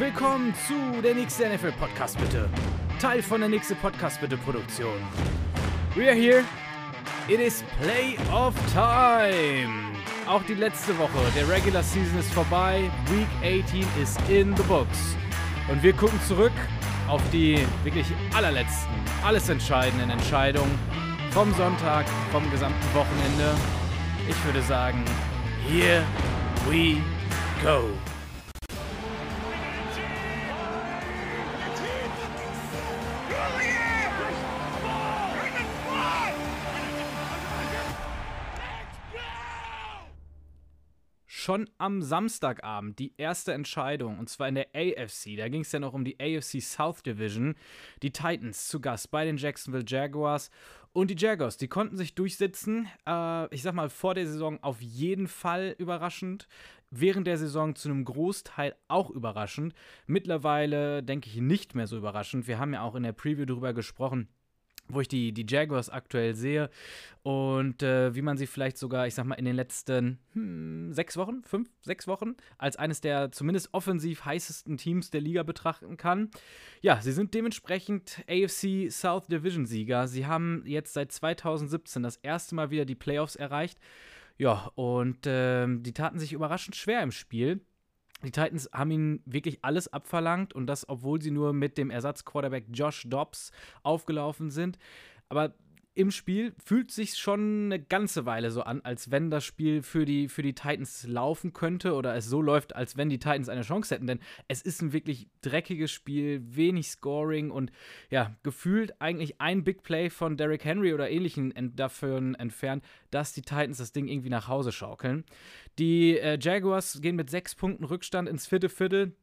willkommen zu der nächsten NFL Podcast bitte. Teil von der nächsten Podcast bitte Produktion. We are here. It is Playoff Time. Auch die letzte Woche der Regular Season ist vorbei. Week 18 ist in the books. Und wir gucken zurück auf die wirklich allerletzten, alles entscheidenden Entscheidungen vom Sonntag, vom gesamten Wochenende. Ich würde sagen, here we go. Schon am Samstagabend die erste Entscheidung, und zwar in der AFC. Da ging es ja noch um die AFC South Division. Die Titans zu Gast bei den Jacksonville Jaguars. Und die Jaguars, die konnten sich durchsetzen. Äh, ich sag mal, vor der Saison auf jeden Fall überraschend. Während der Saison zu einem Großteil auch überraschend. Mittlerweile denke ich nicht mehr so überraschend. Wir haben ja auch in der Preview darüber gesprochen wo ich die, die Jaguars aktuell sehe und äh, wie man sie vielleicht sogar, ich sag mal, in den letzten hm, sechs Wochen, fünf, sechs Wochen als eines der zumindest offensiv heißesten Teams der Liga betrachten kann. Ja, sie sind dementsprechend AFC South Division Sieger. Sie haben jetzt seit 2017 das erste Mal wieder die Playoffs erreicht. Ja, und äh, die taten sich überraschend schwer im Spiel. Die Titans haben ihnen wirklich alles abverlangt und das, obwohl sie nur mit dem Ersatzquarterback Josh Dobbs aufgelaufen sind. Aber im Spiel fühlt sich schon eine ganze Weile so an, als wenn das Spiel für die, für die Titans laufen könnte oder es so läuft, als wenn die Titans eine Chance hätten. Denn es ist ein wirklich dreckiges Spiel, wenig Scoring und ja, gefühlt eigentlich ein Big Play von Derrick Henry oder ähnlichen dafür entfernt, dass die Titans das Ding irgendwie nach Hause schaukeln. Die äh, Jaguars gehen mit sechs Punkten Rückstand ins vierte Viertel.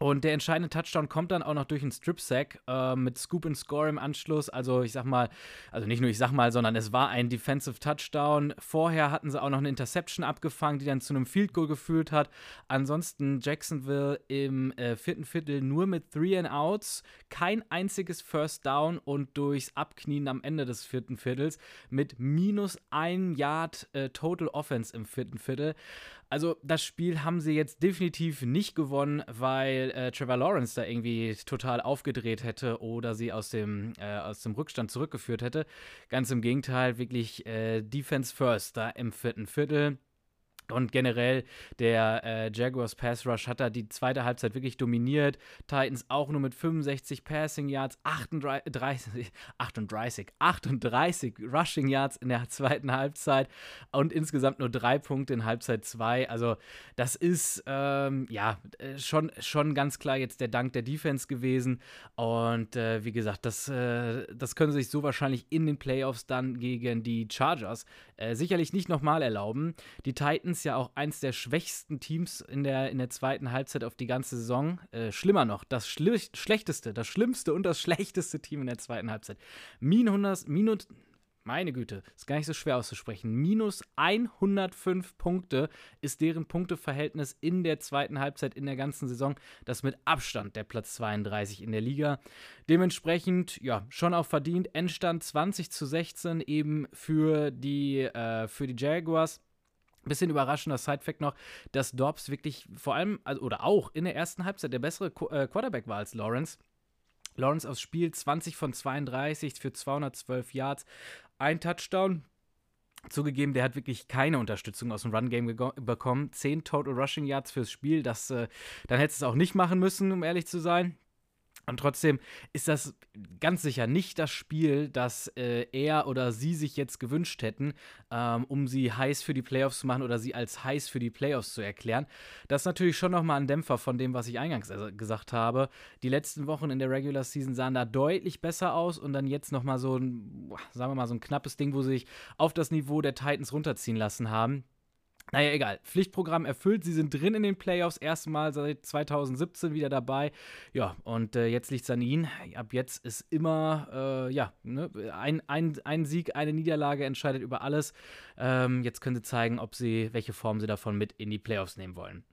Und der entscheidende Touchdown kommt dann auch noch durch einen Strip-Sack äh, mit Scoop and Score im Anschluss. Also ich sag mal, also nicht nur ich sag mal, sondern es war ein Defensive Touchdown. Vorher hatten sie auch noch eine Interception abgefangen, die dann zu einem Field Goal geführt hat. Ansonsten Jacksonville im äh, vierten Viertel nur mit Three and Outs, kein einziges First Down und durchs Abknien am Ende des vierten Viertels mit minus ein Yard äh, Total Offense im vierten Viertel. Also das Spiel haben sie jetzt definitiv nicht gewonnen, weil äh, Trevor Lawrence da irgendwie total aufgedreht hätte oder sie aus dem, äh, aus dem Rückstand zurückgeführt hätte. Ganz im Gegenteil, wirklich äh, Defense First da im vierten Viertel. Und generell, der äh, Jaguars Pass Rush hat da die zweite Halbzeit wirklich dominiert. Titans auch nur mit 65 Passing Yards, 38, 38, 38 Rushing Yards in der zweiten Halbzeit und insgesamt nur drei Punkte in Halbzeit 2. Also, das ist ähm, ja äh, schon, schon ganz klar jetzt der Dank der Defense gewesen. Und äh, wie gesagt, das, äh, das können sie sich so wahrscheinlich in den Playoffs dann gegen die Chargers äh, sicherlich nicht nochmal erlauben. Die Titans Titans ja auch eins der schwächsten Teams in der, in der zweiten Halbzeit auf die ganze Saison. Äh, schlimmer noch, das Schli schlechteste, das schlimmste und das schlechteste Team in der zweiten Halbzeit. Min 100, minus, meine Güte, ist gar nicht so schwer auszusprechen. Minus 105 Punkte ist deren Punkteverhältnis in der zweiten Halbzeit in der ganzen Saison. Das mit Abstand der Platz 32 in der Liga. Dementsprechend, ja, schon auch verdient. Endstand 20 zu 16 eben für die, äh, für die Jaguars. Bisschen überraschender Sidefact noch, dass Dobbs wirklich vor allem, also, oder auch in der ersten Halbzeit der bessere Qu äh, Quarterback war als Lawrence. Lawrence aufs Spiel 20 von 32 für 212 Yards, ein Touchdown. Zugegeben, der hat wirklich keine Unterstützung aus dem Run-Game bekommen. 10 Total Rushing Yards fürs Spiel. Das, äh, dann hätte es auch nicht machen müssen, um ehrlich zu sein. Und trotzdem ist das ganz sicher nicht das Spiel, das äh, er oder sie sich jetzt gewünscht hätten, ähm, um sie heiß für die Playoffs zu machen oder sie als heiß für die Playoffs zu erklären. Das ist natürlich schon nochmal ein Dämpfer von dem, was ich eingangs äh, gesagt habe. Die letzten Wochen in der Regular Season sahen da deutlich besser aus und dann jetzt nochmal so ein, sagen wir mal, so ein knappes Ding, wo sie sich auf das Niveau der Titans runterziehen lassen haben. Naja, egal. Pflichtprogramm erfüllt. Sie sind drin in den Playoffs. Erstmal seit 2017 wieder dabei. Ja, und äh, jetzt liegt es an ihnen. Ab jetzt ist immer, äh, ja, ne, ein, ein, ein Sieg, eine Niederlage entscheidet über alles. Ähm, jetzt können sie zeigen, ob sie, welche Form sie davon mit in die Playoffs nehmen wollen.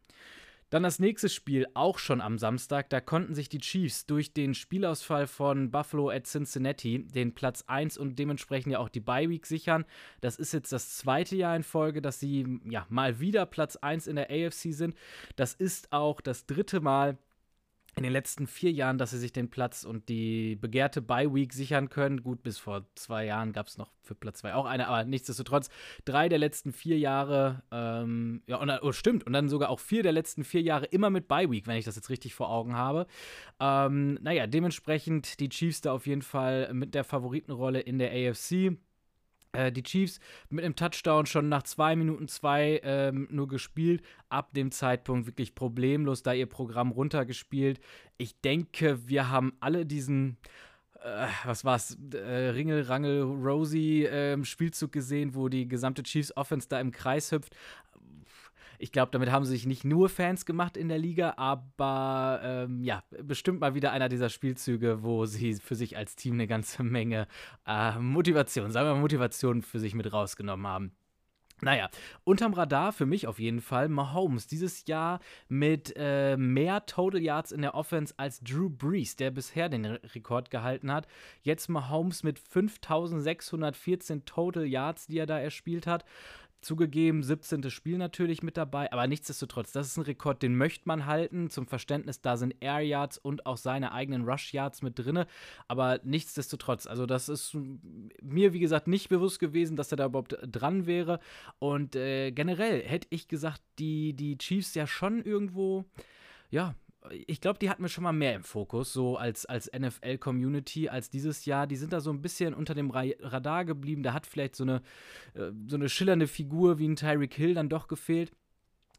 Dann das nächste Spiel, auch schon am Samstag. Da konnten sich die Chiefs durch den Spielausfall von Buffalo at Cincinnati den Platz 1 und dementsprechend ja auch die Bye Week sichern. Das ist jetzt das zweite Jahr in Folge, dass sie ja mal wieder Platz 1 in der AFC sind. Das ist auch das dritte Mal, in den letzten vier Jahren, dass sie sich den Platz und die begehrte Bye-Week sichern können. Gut, bis vor zwei Jahren gab es noch für Platz zwei auch eine, aber nichtsdestotrotz drei der letzten vier Jahre, ähm, ja, und, oh, stimmt, und dann sogar auch vier der letzten vier Jahre immer mit Bye-Week, wenn ich das jetzt richtig vor Augen habe. Ähm, naja, dementsprechend die Chiefs da auf jeden Fall mit der Favoritenrolle in der AFC. Äh, die Chiefs mit einem Touchdown schon nach zwei Minuten zwei ähm, nur gespielt. Ab dem Zeitpunkt wirklich problemlos da ihr Programm runtergespielt. Ich denke, wir haben alle diesen äh, was war's, äh, Ringel, Rangel, Rosie äh, Spielzug gesehen, wo die gesamte Chiefs Offense da im Kreis hüpft. Ich glaube, damit haben sie sich nicht nur Fans gemacht in der Liga, aber ähm, ja, bestimmt mal wieder einer dieser Spielzüge, wo sie für sich als Team eine ganze Menge äh, Motivation, sagen wir mal Motivation für sich mit rausgenommen haben. Naja, unterm Radar für mich auf jeden Fall Mahomes. Dieses Jahr mit äh, mehr Total Yards in der Offense als Drew Brees, der bisher den Rekord gehalten hat. Jetzt Mahomes mit 5614 Total Yards, die er da erspielt hat. Zugegeben, 17. Spiel natürlich mit dabei, aber nichtsdestotrotz, das ist ein Rekord, den möchte man halten. Zum Verständnis, da sind Air Yards und auch seine eigenen Rush Yards mit drin. Aber nichtsdestotrotz, also das ist mir, wie gesagt, nicht bewusst gewesen, dass er da überhaupt dran wäre. Und äh, generell hätte ich gesagt, die, die Chiefs ja schon irgendwo, ja, ich glaube, die hatten wir schon mal mehr im Fokus, so als, als NFL-Community, als dieses Jahr. Die sind da so ein bisschen unter dem Radar geblieben. Da hat vielleicht so eine, äh, so eine schillernde Figur wie ein Tyreek Hill dann doch gefehlt.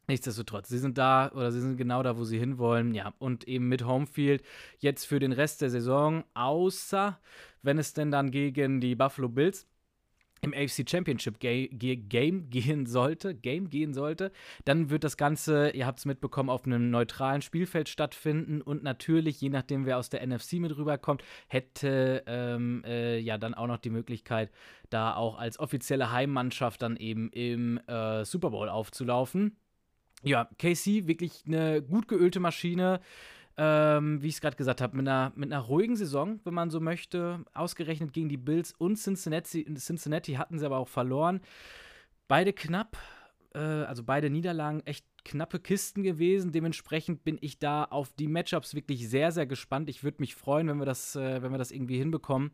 Nichtsdestotrotz, sie sind da oder sie sind genau da, wo sie hinwollen. Ja, und eben mit Homefield jetzt für den Rest der Saison, außer wenn es denn dann gegen die Buffalo Bills im AFC Championship Ga Game gehen sollte, Game gehen sollte, dann wird das Ganze, ihr habt es mitbekommen, auf einem neutralen Spielfeld stattfinden und natürlich, je nachdem, wer aus der NFC mit rüberkommt, hätte ähm, äh, ja dann auch noch die Möglichkeit, da auch als offizielle Heimmannschaft dann eben im äh, Super Bowl aufzulaufen. Ja, KC, wirklich eine gut geölte Maschine ähm, wie ich es gerade gesagt habe, mit einer, mit einer ruhigen Saison, wenn man so möchte. Ausgerechnet gegen die Bills und Cincinnati. Cincinnati hatten sie aber auch verloren. Beide knapp, äh, also beide Niederlagen echt knappe Kisten gewesen. Dementsprechend bin ich da auf die Matchups wirklich sehr, sehr gespannt. Ich würde mich freuen, wenn wir das, äh, wenn wir das irgendwie hinbekommen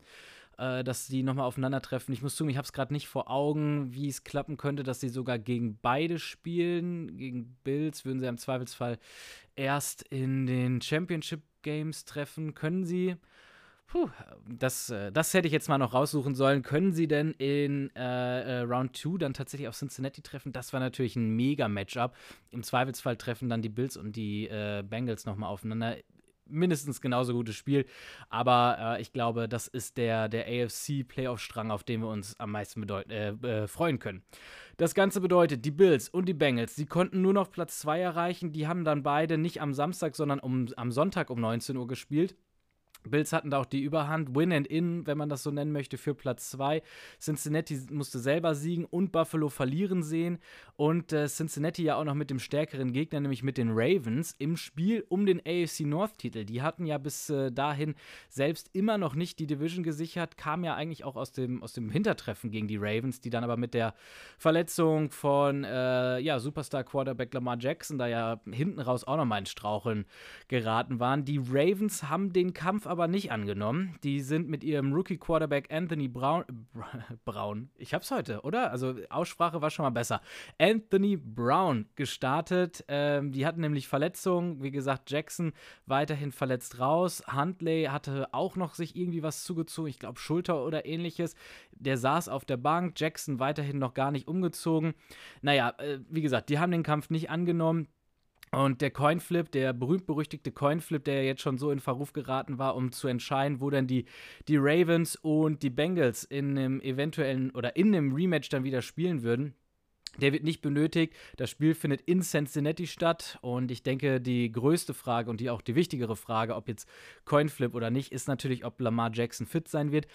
äh, dass die nochmal aufeinandertreffen. Ich muss zugeben, ich habe es gerade nicht vor Augen, wie es klappen könnte, dass sie sogar gegen beide spielen. Gegen Bills würden sie im Zweifelsfall erst in den Championship Games treffen. Können sie. Puh, das, äh, das hätte ich jetzt mal noch raussuchen sollen. Können sie denn in äh, äh, Round 2 dann tatsächlich auf Cincinnati treffen? Das war natürlich ein mega Matchup. Im Zweifelsfall treffen dann die Bills und die äh, Bengals nochmal aufeinander mindestens genauso gutes Spiel. Aber äh, ich glaube, das ist der, der AFC-Playoff-Strang, auf den wir uns am meisten äh, äh, freuen können. Das Ganze bedeutet, die Bills und die Bengals, die konnten nur noch Platz 2 erreichen. Die haben dann beide nicht am Samstag, sondern um, am Sonntag um 19 Uhr gespielt. Bills hatten da auch die Überhand, Win and In, wenn man das so nennen möchte, für Platz 2. Cincinnati musste selber siegen und Buffalo verlieren sehen. Und äh, Cincinnati ja auch noch mit dem stärkeren Gegner, nämlich mit den Ravens, im Spiel um den AFC North-Titel. Die hatten ja bis äh, dahin selbst immer noch nicht die Division gesichert, kam ja eigentlich auch aus dem, aus dem Hintertreffen gegen die Ravens, die dann aber mit der Verletzung von äh, ja, Superstar-Quarterback Lamar Jackson da ja hinten raus auch nochmal ins Straucheln geraten waren. Die Ravens haben den Kampf aber nicht angenommen. Die sind mit ihrem Rookie-Quarterback Anthony Brown. Brown. Ich hab's heute, oder? Also Aussprache war schon mal besser. Anthony Brown gestartet. Ähm, die hatten nämlich Verletzungen. Wie gesagt, Jackson weiterhin verletzt raus. Huntley hatte auch noch sich irgendwie was zugezogen. Ich glaube, Schulter oder ähnliches. Der saß auf der Bank. Jackson weiterhin noch gar nicht umgezogen. Naja, äh, wie gesagt, die haben den Kampf nicht angenommen. Und der Coinflip, der berühmt-berüchtigte Coinflip, der jetzt schon so in Verruf geraten war, um zu entscheiden, wo dann die, die Ravens und die Bengals in einem eventuellen oder in einem Rematch dann wieder spielen würden, der wird nicht benötigt. Das Spiel findet in Cincinnati statt. Und ich denke, die größte Frage und die auch die wichtigere Frage, ob jetzt Coinflip oder nicht, ist natürlich, ob Lamar Jackson fit sein wird.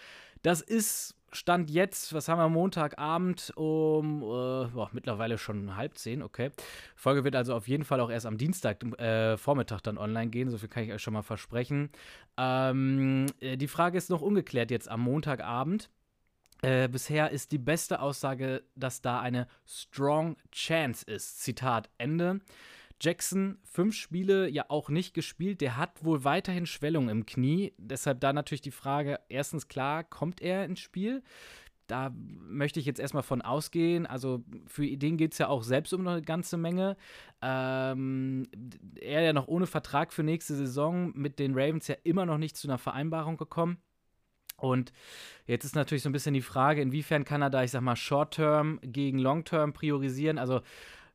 Das ist Stand jetzt, was haben wir Montagabend um äh, boah, mittlerweile schon halb zehn, okay. Folge wird also auf jeden Fall auch erst am Dienstag äh, Vormittag dann online gehen, so viel kann ich euch schon mal versprechen. Ähm, äh, die Frage ist noch ungeklärt jetzt am Montagabend. Äh, bisher ist die beste Aussage, dass da eine strong chance ist. Zitat Ende. Jackson fünf Spiele ja auch nicht gespielt. Der hat wohl weiterhin Schwellung im Knie. Deshalb da natürlich die Frage: erstens klar, kommt er ins Spiel? Da möchte ich jetzt erstmal von ausgehen. Also für den geht es ja auch selbst um eine ganze Menge. Ähm, er ja noch ohne Vertrag für nächste Saison mit den Ravens ja immer noch nicht zu einer Vereinbarung gekommen. Und jetzt ist natürlich so ein bisschen die Frage, inwiefern kann er da, ich sag mal, Short-Term gegen Long-Term priorisieren. Also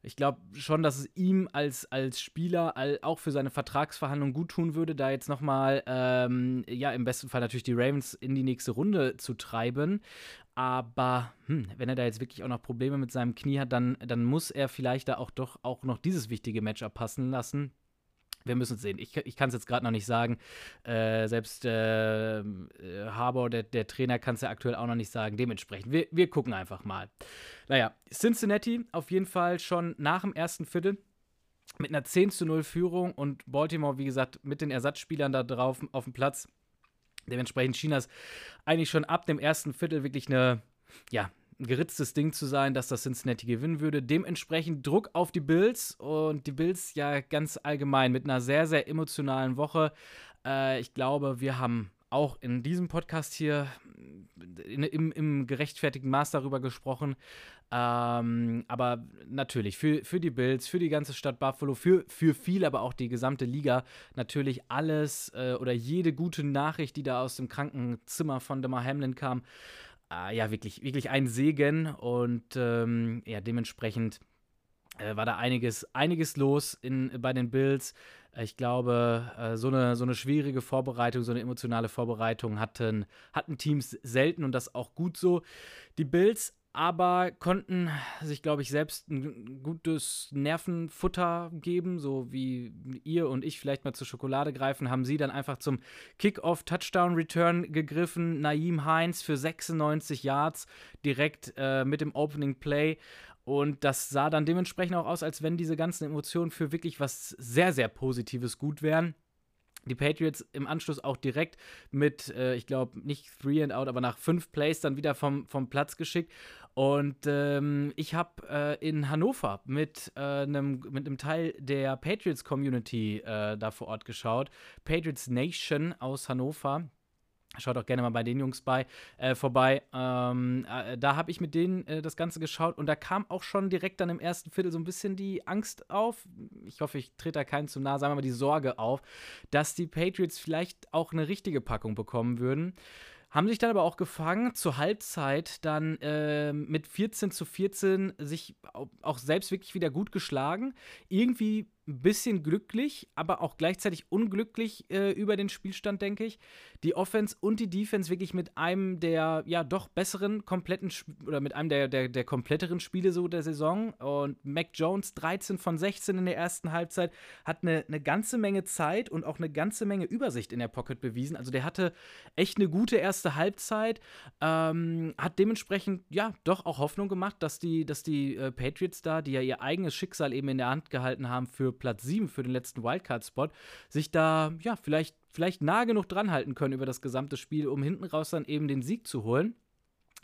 ich glaube schon, dass es ihm als, als Spieler all, auch für seine Vertragsverhandlungen gut tun würde, da jetzt nochmal, ähm, ja, im besten Fall natürlich die Ravens in die nächste Runde zu treiben. Aber hm, wenn er da jetzt wirklich auch noch Probleme mit seinem Knie hat, dann, dann muss er vielleicht da auch doch auch noch dieses wichtige Matchup passen lassen wir müssen es sehen. Ich, ich kann es jetzt gerade noch nicht sagen. Äh, selbst äh, äh Harbour, der, der Trainer, kann es ja aktuell auch noch nicht sagen. Dementsprechend, wir, wir gucken einfach mal. Naja, Cincinnati auf jeden Fall schon nach dem ersten Viertel mit einer 10 zu 0 Führung und Baltimore, wie gesagt, mit den Ersatzspielern da drauf auf dem Platz. Dementsprechend Chinas eigentlich schon ab dem ersten Viertel wirklich eine, ja, geritztes Ding zu sein, dass das Cincinnati gewinnen würde. Dementsprechend Druck auf die Bills und die Bills ja ganz allgemein mit einer sehr, sehr emotionalen Woche. Äh, ich glaube, wir haben auch in diesem Podcast hier in, im, im, gerechtfertigten Maß darüber gesprochen. Ähm, aber natürlich für, für die Bills, für die ganze Stadt Buffalo, für, für viel, aber auch die gesamte Liga natürlich alles äh, oder jede gute Nachricht, die da aus dem Krankenzimmer von Demar Hamlin kam, äh, ja, wirklich, wirklich ein Segen und ähm, ja, dementsprechend äh, war da einiges, einiges los in, bei den Bills. Äh, ich glaube, äh, so, eine, so eine schwierige Vorbereitung, so eine emotionale Vorbereitung hatten, hatten Teams selten und das auch gut so. Die Bills aber konnten sich, glaube ich, selbst ein gutes Nervenfutter geben, so wie ihr und ich vielleicht mal zur Schokolade greifen, haben sie dann einfach zum Kickoff-Touchdown-Return gegriffen. Naim Heinz für 96 Yards direkt äh, mit dem Opening Play. Und das sah dann dementsprechend auch aus, als wenn diese ganzen Emotionen für wirklich was sehr, sehr Positives gut wären. Die Patriots im Anschluss auch direkt mit, äh, ich glaube, nicht Three and Out, aber nach fünf Plays dann wieder vom, vom Platz geschickt. Und ähm, ich habe äh, in Hannover mit, äh, einem, mit einem Teil der Patriots Community äh, da vor Ort geschaut. Patriots Nation aus Hannover. Schaut auch gerne mal bei den Jungs bei äh, vorbei. Ähm, äh, da habe ich mit denen äh, das Ganze geschaut und da kam auch schon direkt dann im ersten Viertel so ein bisschen die Angst auf. Ich hoffe, ich trete da keinen zu nah, sagen wir mal die Sorge auf, dass die Patriots vielleicht auch eine richtige Packung bekommen würden. Haben sich dann aber auch gefangen, zur Halbzeit dann äh, mit 14 zu 14 sich auch selbst wirklich wieder gut geschlagen. Irgendwie ein bisschen glücklich, aber auch gleichzeitig unglücklich äh, über den Spielstand, denke ich. Die Offense und die Defense wirklich mit einem der ja doch besseren kompletten oder mit einem der, der, der kompletteren Spiele so der Saison. Und Mac Jones 13 von 16 in der ersten Halbzeit hat eine, eine ganze Menge Zeit und auch eine ganze Menge Übersicht in der Pocket bewiesen. Also der hatte echt eine gute erste Halbzeit, ähm, hat dementsprechend ja doch auch Hoffnung gemacht, dass die, dass die äh, Patriots da, die ja ihr eigenes Schicksal eben in der Hand gehalten haben für Platz 7 für den letzten Wildcard-Spot, sich da ja vielleicht, vielleicht nah genug dran halten können über das gesamte Spiel, um hinten raus dann eben den Sieg zu holen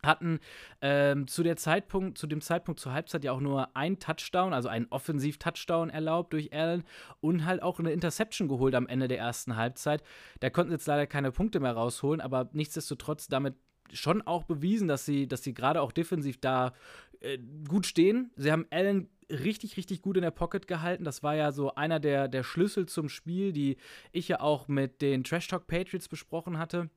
hatten ähm, zu der Zeitpunkt, zu dem Zeitpunkt zur Halbzeit ja auch nur ein Touchdown, also einen Offensiv-Touchdown erlaubt durch Allen und halt auch eine Interception geholt am Ende der ersten Halbzeit. Da konnten sie jetzt leider keine Punkte mehr rausholen, aber nichtsdestotrotz damit schon auch bewiesen, dass sie, dass sie gerade auch defensiv da äh, gut stehen. Sie haben Allen richtig, richtig gut in der Pocket gehalten. Das war ja so einer der, der Schlüssel zum Spiel, die ich ja auch mit den Trash Talk Patriots besprochen hatte.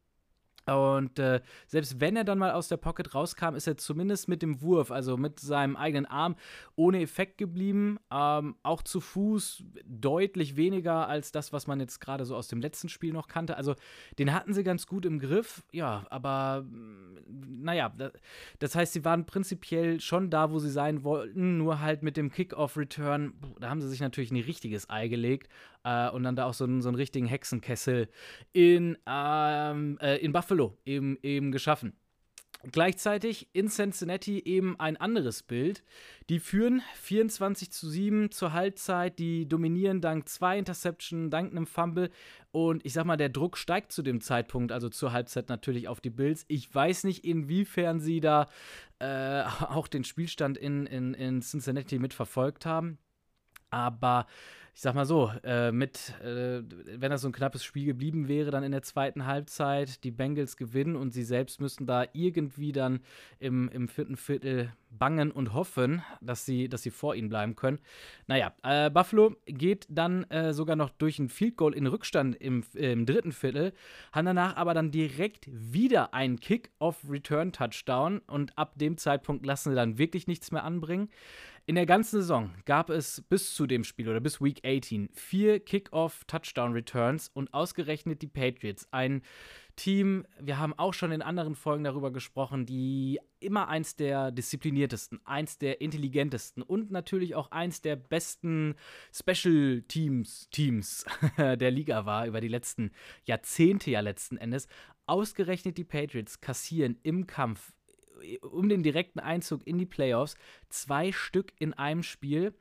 Und äh, selbst wenn er dann mal aus der Pocket rauskam, ist er zumindest mit dem Wurf, also mit seinem eigenen Arm, ohne Effekt geblieben. Ähm, auch zu Fuß deutlich weniger als das, was man jetzt gerade so aus dem letzten Spiel noch kannte. Also den hatten sie ganz gut im Griff, ja, aber mm, naja, das heißt, sie waren prinzipiell schon da, wo sie sein wollten, nur halt mit dem Kickoff-Return, da haben sie sich natürlich ein richtiges Ei gelegt äh, und dann da auch so, so einen richtigen Hexenkessel in, ähm, äh, in Buffalo eben, eben geschaffen. Gleichzeitig in Cincinnati eben ein anderes Bild. Die führen 24 zu 7 zur Halbzeit, die dominieren dank zwei Interception, dank einem Fumble. Und ich sag mal, der Druck steigt zu dem Zeitpunkt, also zur Halbzeit natürlich auf die Bills. Ich weiß nicht, inwiefern sie da äh, auch den Spielstand in, in, in Cincinnati mitverfolgt haben. Aber ich sag mal so, äh, mit, äh, wenn das so ein knappes Spiel geblieben wäre, dann in der zweiten Halbzeit die Bengals gewinnen und sie selbst müssten da irgendwie dann im, im vierten Viertel bangen und hoffen, dass sie, dass sie vor ihnen bleiben können. Naja, äh, Buffalo geht dann äh, sogar noch durch ein Field Goal in Rückstand im, im dritten Viertel, haben danach aber dann direkt wieder einen Kick-Off-Return-Touchdown und ab dem Zeitpunkt lassen sie dann wirklich nichts mehr anbringen. In der ganzen Saison gab es bis zu dem Spiel oder bis Week 18 vier Kickoff-Touchdown-Returns und ausgerechnet die Patriots. Ein Team, wir haben auch schon in anderen Folgen darüber gesprochen, die immer eins der diszipliniertesten, eins der intelligentesten und natürlich auch eins der besten Special Teams, Teams der Liga war über die letzten Jahrzehnte ja letzten Endes. Ausgerechnet die Patriots kassieren im Kampf um den direkten Einzug in die Playoffs. Zwei Stück in einem Spiel.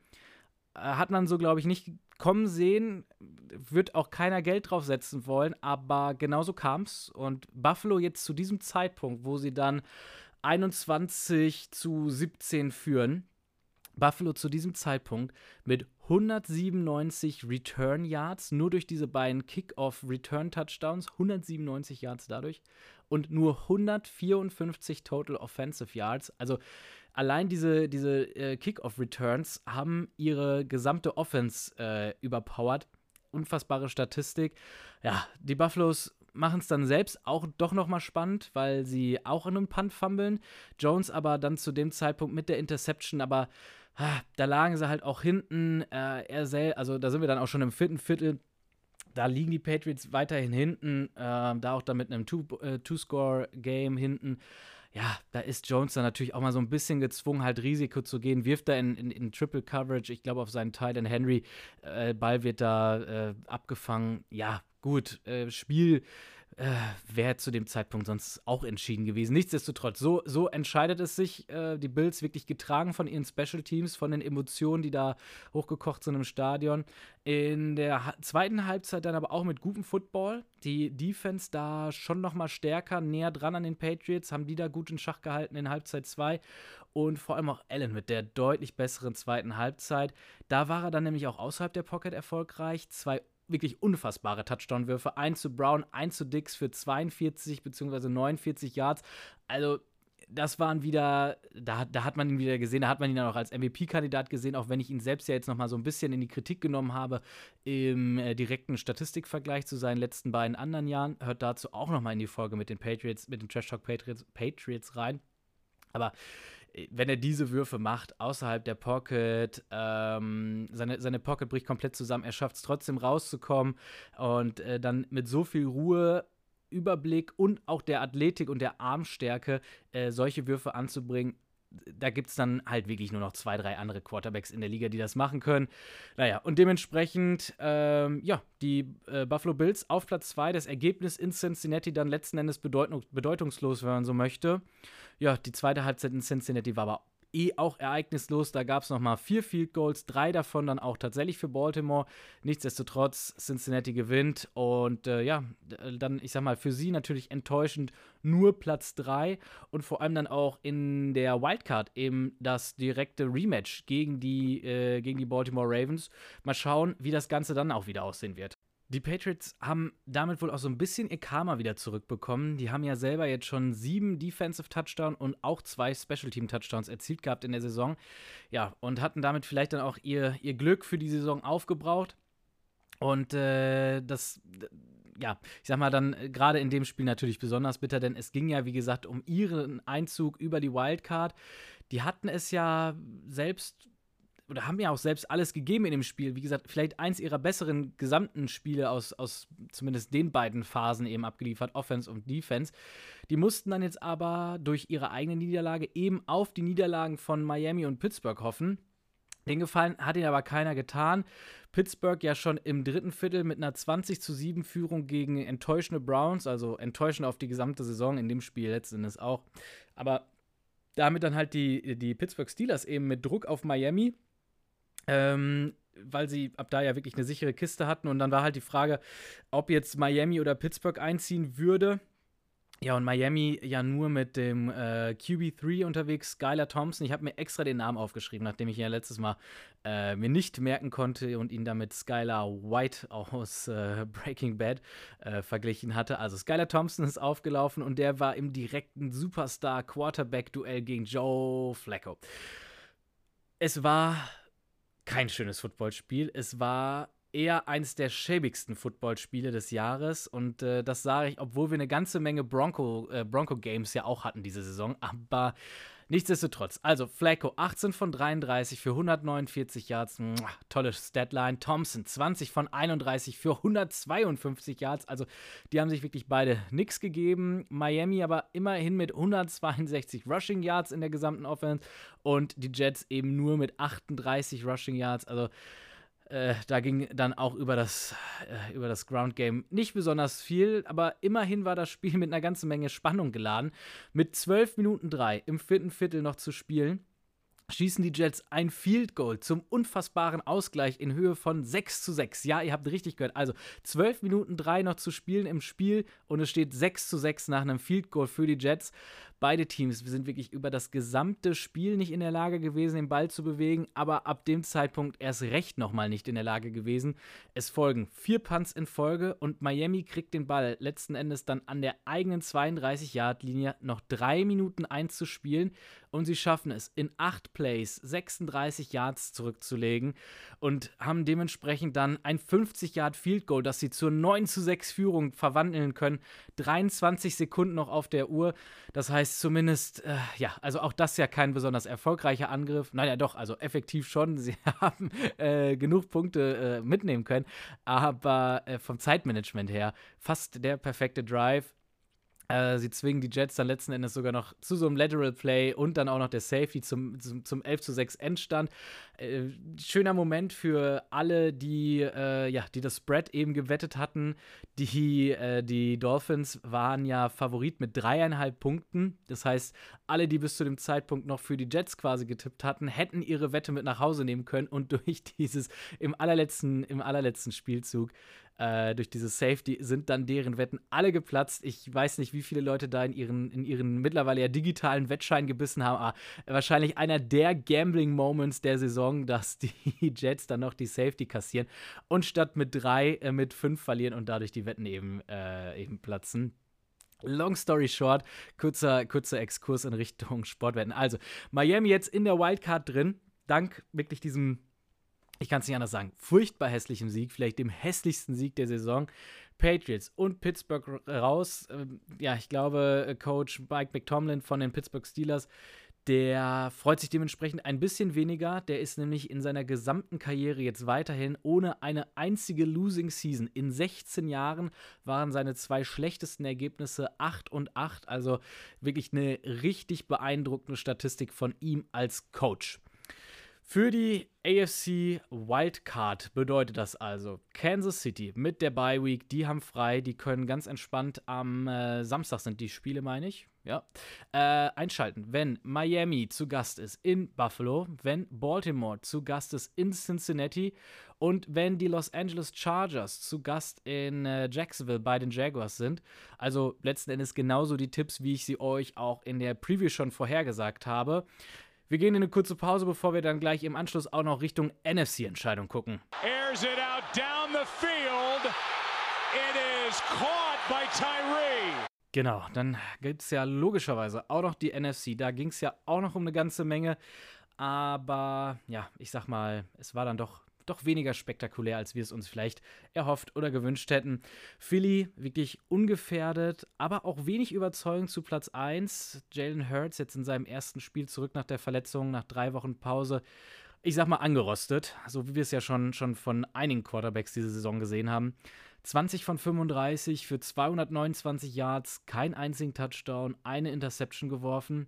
Äh, hat man so, glaube ich, nicht kommen sehen. Wird auch keiner Geld drauf setzen wollen, aber genauso kam es. Und Buffalo jetzt zu diesem Zeitpunkt, wo sie dann 21 zu 17 führen, Buffalo zu diesem Zeitpunkt mit 197 Return Yards, nur durch diese beiden Kickoff Return Touchdowns, 197 Yards dadurch und nur 154 Total Offensive Yards. Also allein diese, diese äh, Kickoff-Returns haben ihre gesamte Offense äh, überpowered. Unfassbare Statistik. Ja, die Buffaloes machen es dann selbst auch doch nochmal spannend, weil sie auch in einem Punt fummeln. Jones aber dann zu dem Zeitpunkt mit der Interception, aber ah, da lagen sie halt auch hinten. Äh, er sel also da sind wir dann auch schon im vierten Viertel da liegen die Patriots weiterhin hinten, äh, da auch dann mit einem äh, Two-Score-Game hinten. Ja, da ist Jones dann natürlich auch mal so ein bisschen gezwungen, halt Risiko zu gehen, wirft da in, in, in Triple Coverage, ich glaube auf seinen Teil in Henry, äh, Ball wird da äh, abgefangen. Ja, gut, äh, Spiel äh, wäre zu dem Zeitpunkt sonst auch entschieden gewesen. Nichtsdestotrotz, so, so entscheidet es sich. Äh, die Bills wirklich getragen von ihren Special Teams, von den Emotionen, die da hochgekocht sind im Stadion. In der ha zweiten Halbzeit dann aber auch mit gutem Football. Die Defense da schon noch mal stärker, näher dran an den Patriots, haben die da gut in Schach gehalten in Halbzeit 2 und vor allem auch Allen mit der deutlich besseren zweiten Halbzeit. Da war er dann nämlich auch außerhalb der Pocket erfolgreich. Zwei wirklich unfassbare Touchdown-Würfe. Ein zu Brown, ein zu Dix für 42 bzw. 49 Yards. Also das waren wieder, da, da hat man ihn wieder gesehen, da hat man ihn dann auch als MVP-Kandidat gesehen, auch wenn ich ihn selbst ja jetzt nochmal so ein bisschen in die Kritik genommen habe im äh, direkten Statistikvergleich zu seinen letzten beiden anderen Jahren. Hört dazu auch nochmal in die Folge mit den Patriots, mit den Trash Talk Patriots, Patriots rein. Aber wenn er diese Würfe macht, außerhalb der Pocket, ähm, seine, seine Pocket bricht komplett zusammen, er schafft es trotzdem rauszukommen und äh, dann mit so viel Ruhe, Überblick und auch der Athletik und der Armstärke äh, solche Würfe anzubringen, da gibt es dann halt wirklich nur noch zwei, drei andere Quarterbacks in der Liga, die das machen können. Naja, und dementsprechend, ähm, ja, die äh, Buffalo Bills auf Platz zwei, das Ergebnis in Cincinnati dann letzten Endes bedeutung bedeutungslos, wenn man so möchte. Ja, die zweite Halbzeit in Cincinnati war aber eh auch ereignislos. Da gab es nochmal vier Field Goals, drei davon dann auch tatsächlich für Baltimore. Nichtsdestotrotz, Cincinnati gewinnt und äh, ja, dann, ich sag mal, für sie natürlich enttäuschend nur Platz drei und vor allem dann auch in der Wildcard eben das direkte Rematch gegen die, äh, gegen die Baltimore Ravens. Mal schauen, wie das Ganze dann auch wieder aussehen wird. Die Patriots haben damit wohl auch so ein bisschen ihr Karma wieder zurückbekommen. Die haben ja selber jetzt schon sieben Defensive Touchdowns und auch zwei Special Team Touchdowns erzielt gehabt in der Saison. Ja, und hatten damit vielleicht dann auch ihr, ihr Glück für die Saison aufgebraucht. Und äh, das, ja, ich sag mal dann äh, gerade in dem Spiel natürlich besonders bitter, denn es ging ja, wie gesagt, um ihren Einzug über die Wildcard. Die hatten es ja selbst oder haben ja auch selbst alles gegeben in dem Spiel. Wie gesagt, vielleicht eins ihrer besseren gesamten Spiele aus, aus zumindest den beiden Phasen eben abgeliefert, Offense und Defense. Die mussten dann jetzt aber durch ihre eigene Niederlage eben auf die Niederlagen von Miami und Pittsburgh hoffen. Den Gefallen hat ihnen aber keiner getan. Pittsburgh ja schon im dritten Viertel mit einer 20 zu 7 Führung gegen enttäuschende Browns, also enttäuschend auf die gesamte Saison in dem Spiel letzten Endes auch. Aber damit dann halt die, die Pittsburgh Steelers eben mit Druck auf Miami ähm, weil sie ab da ja wirklich eine sichere Kiste hatten. Und dann war halt die Frage, ob jetzt Miami oder Pittsburgh einziehen würde. Ja, und Miami ja nur mit dem äh, QB3 unterwegs, Skylar Thompson. Ich habe mir extra den Namen aufgeschrieben, nachdem ich ihn ja letztes Mal äh, mir nicht merken konnte und ihn damit Skylar White aus äh, Breaking Bad äh, verglichen hatte. Also Skylar Thompson ist aufgelaufen und der war im direkten Superstar-Quarterback-Duell gegen Joe Flacco. Es war kein schönes Footballspiel. Es war eher eins der schäbigsten Footballspiele des Jahres. Und äh, das sage ich, obwohl wir eine ganze Menge Bronco, äh, Bronco Games ja auch hatten diese Saison. Aber nichtsdestotrotz, also Flacco 18 von 33 für 149 Yards, Muah, tolle Statline. Thompson 20 von 31 für 152 Yards. Also die haben sich wirklich beide nichts gegeben. Miami aber immerhin mit 162 Rushing Yards in der gesamten Offense und die Jets eben nur mit 38 Rushing Yards. Also äh, da ging dann auch über das, äh, über das Ground Game nicht besonders viel, aber immerhin war das Spiel mit einer ganzen Menge Spannung geladen. Mit 12 Minuten 3 im vierten Viertel noch zu spielen, schießen die Jets ein Field Goal zum unfassbaren Ausgleich in Höhe von 6 zu 6. Ja, ihr habt richtig gehört. Also 12 Minuten 3 noch zu spielen im Spiel und es steht 6 zu 6 nach einem Field Goal für die Jets. Beide Teams sind wirklich über das gesamte Spiel nicht in der Lage gewesen, den Ball zu bewegen, aber ab dem Zeitpunkt erst recht nochmal nicht in der Lage gewesen. Es folgen vier Punts in Folge und Miami kriegt den Ball letzten Endes dann an der eigenen 32-Yard-Linie noch drei Minuten einzuspielen und sie schaffen es in acht Plays 36 Yards zurückzulegen und haben dementsprechend dann ein 50 Yard Field Goal, das sie zur 9 zu 6 Führung verwandeln können. 23 Sekunden noch auf der Uhr. Das heißt zumindest, äh, ja, also auch das ja kein besonders erfolgreicher Angriff. Naja, doch, also effektiv schon. Sie haben äh, genug Punkte äh, mitnehmen können, aber äh, vom Zeitmanagement her fast der perfekte Drive äh, sie zwingen die Jets dann letzten Endes sogar noch zu so einem Lateral Play und dann auch noch der Safety zum, zum, zum 11 zu 6 Endstand. Äh, schöner Moment für alle, die, äh, ja, die das Spread eben gewettet hatten. Die, äh, die Dolphins waren ja Favorit mit dreieinhalb Punkten. Das heißt, alle, die bis zu dem Zeitpunkt noch für die Jets quasi getippt hatten, hätten ihre Wette mit nach Hause nehmen können und durch dieses im allerletzten, im allerletzten Spielzug äh, durch dieses Safety sind dann deren Wetten alle geplatzt. Ich weiß nicht, wie viele Leute da in ihren, in ihren mittlerweile ja digitalen Wettschein gebissen haben, aber wahrscheinlich einer der Gambling-Moments der Saison, dass die Jets dann noch die Safety kassieren und statt mit drei äh, mit fünf verlieren und dadurch die Wetten eben, äh, eben platzen. Long story short, kurzer, kurzer Exkurs in Richtung Sportwetten. Also, Miami jetzt in der Wildcard drin, dank wirklich diesem ich kann es nicht anders sagen, furchtbar hässlichem Sieg, vielleicht dem hässlichsten Sieg der Saison. Patriots und Pittsburgh raus. Ähm, ja, ich glaube, äh, Coach Mike McTomlin von den Pittsburgh Steelers, der freut sich dementsprechend ein bisschen weniger. Der ist nämlich in seiner gesamten Karriere jetzt weiterhin ohne eine einzige Losing Season. In 16 Jahren waren seine zwei schlechtesten Ergebnisse 8 und 8. Also wirklich eine richtig beeindruckende Statistik von ihm als Coach. Für die AFC Wildcard bedeutet das also Kansas City mit der Bye Week, die haben frei, die können ganz entspannt am äh, Samstag sind die Spiele, meine ich, ja, äh, einschalten. Wenn Miami zu Gast ist in Buffalo, wenn Baltimore zu Gast ist in Cincinnati und wenn die Los Angeles Chargers zu Gast in äh, Jacksonville bei den Jaguars sind. Also letzten Endes genauso die Tipps, wie ich sie euch auch in der Preview schon vorhergesagt habe. Wir gehen in eine kurze Pause, bevor wir dann gleich im Anschluss auch noch Richtung NFC-Entscheidung gucken. Airs it out down the field. It is caught by Tyree. Genau, dann gibt es ja logischerweise auch noch die NFC. Da ging es ja auch noch um eine ganze Menge. Aber ja, ich sag mal, es war dann doch doch weniger spektakulär, als wir es uns vielleicht erhofft oder gewünscht hätten. Philly wirklich ungefährdet, aber auch wenig überzeugend zu Platz 1. Jalen Hurts jetzt in seinem ersten Spiel zurück nach der Verletzung, nach drei Wochen Pause. Ich sag mal angerostet, so wie wir es ja schon, schon von einigen Quarterbacks diese Saison gesehen haben. 20 von 35 für 229 Yards, kein einzigen Touchdown, eine Interception geworfen.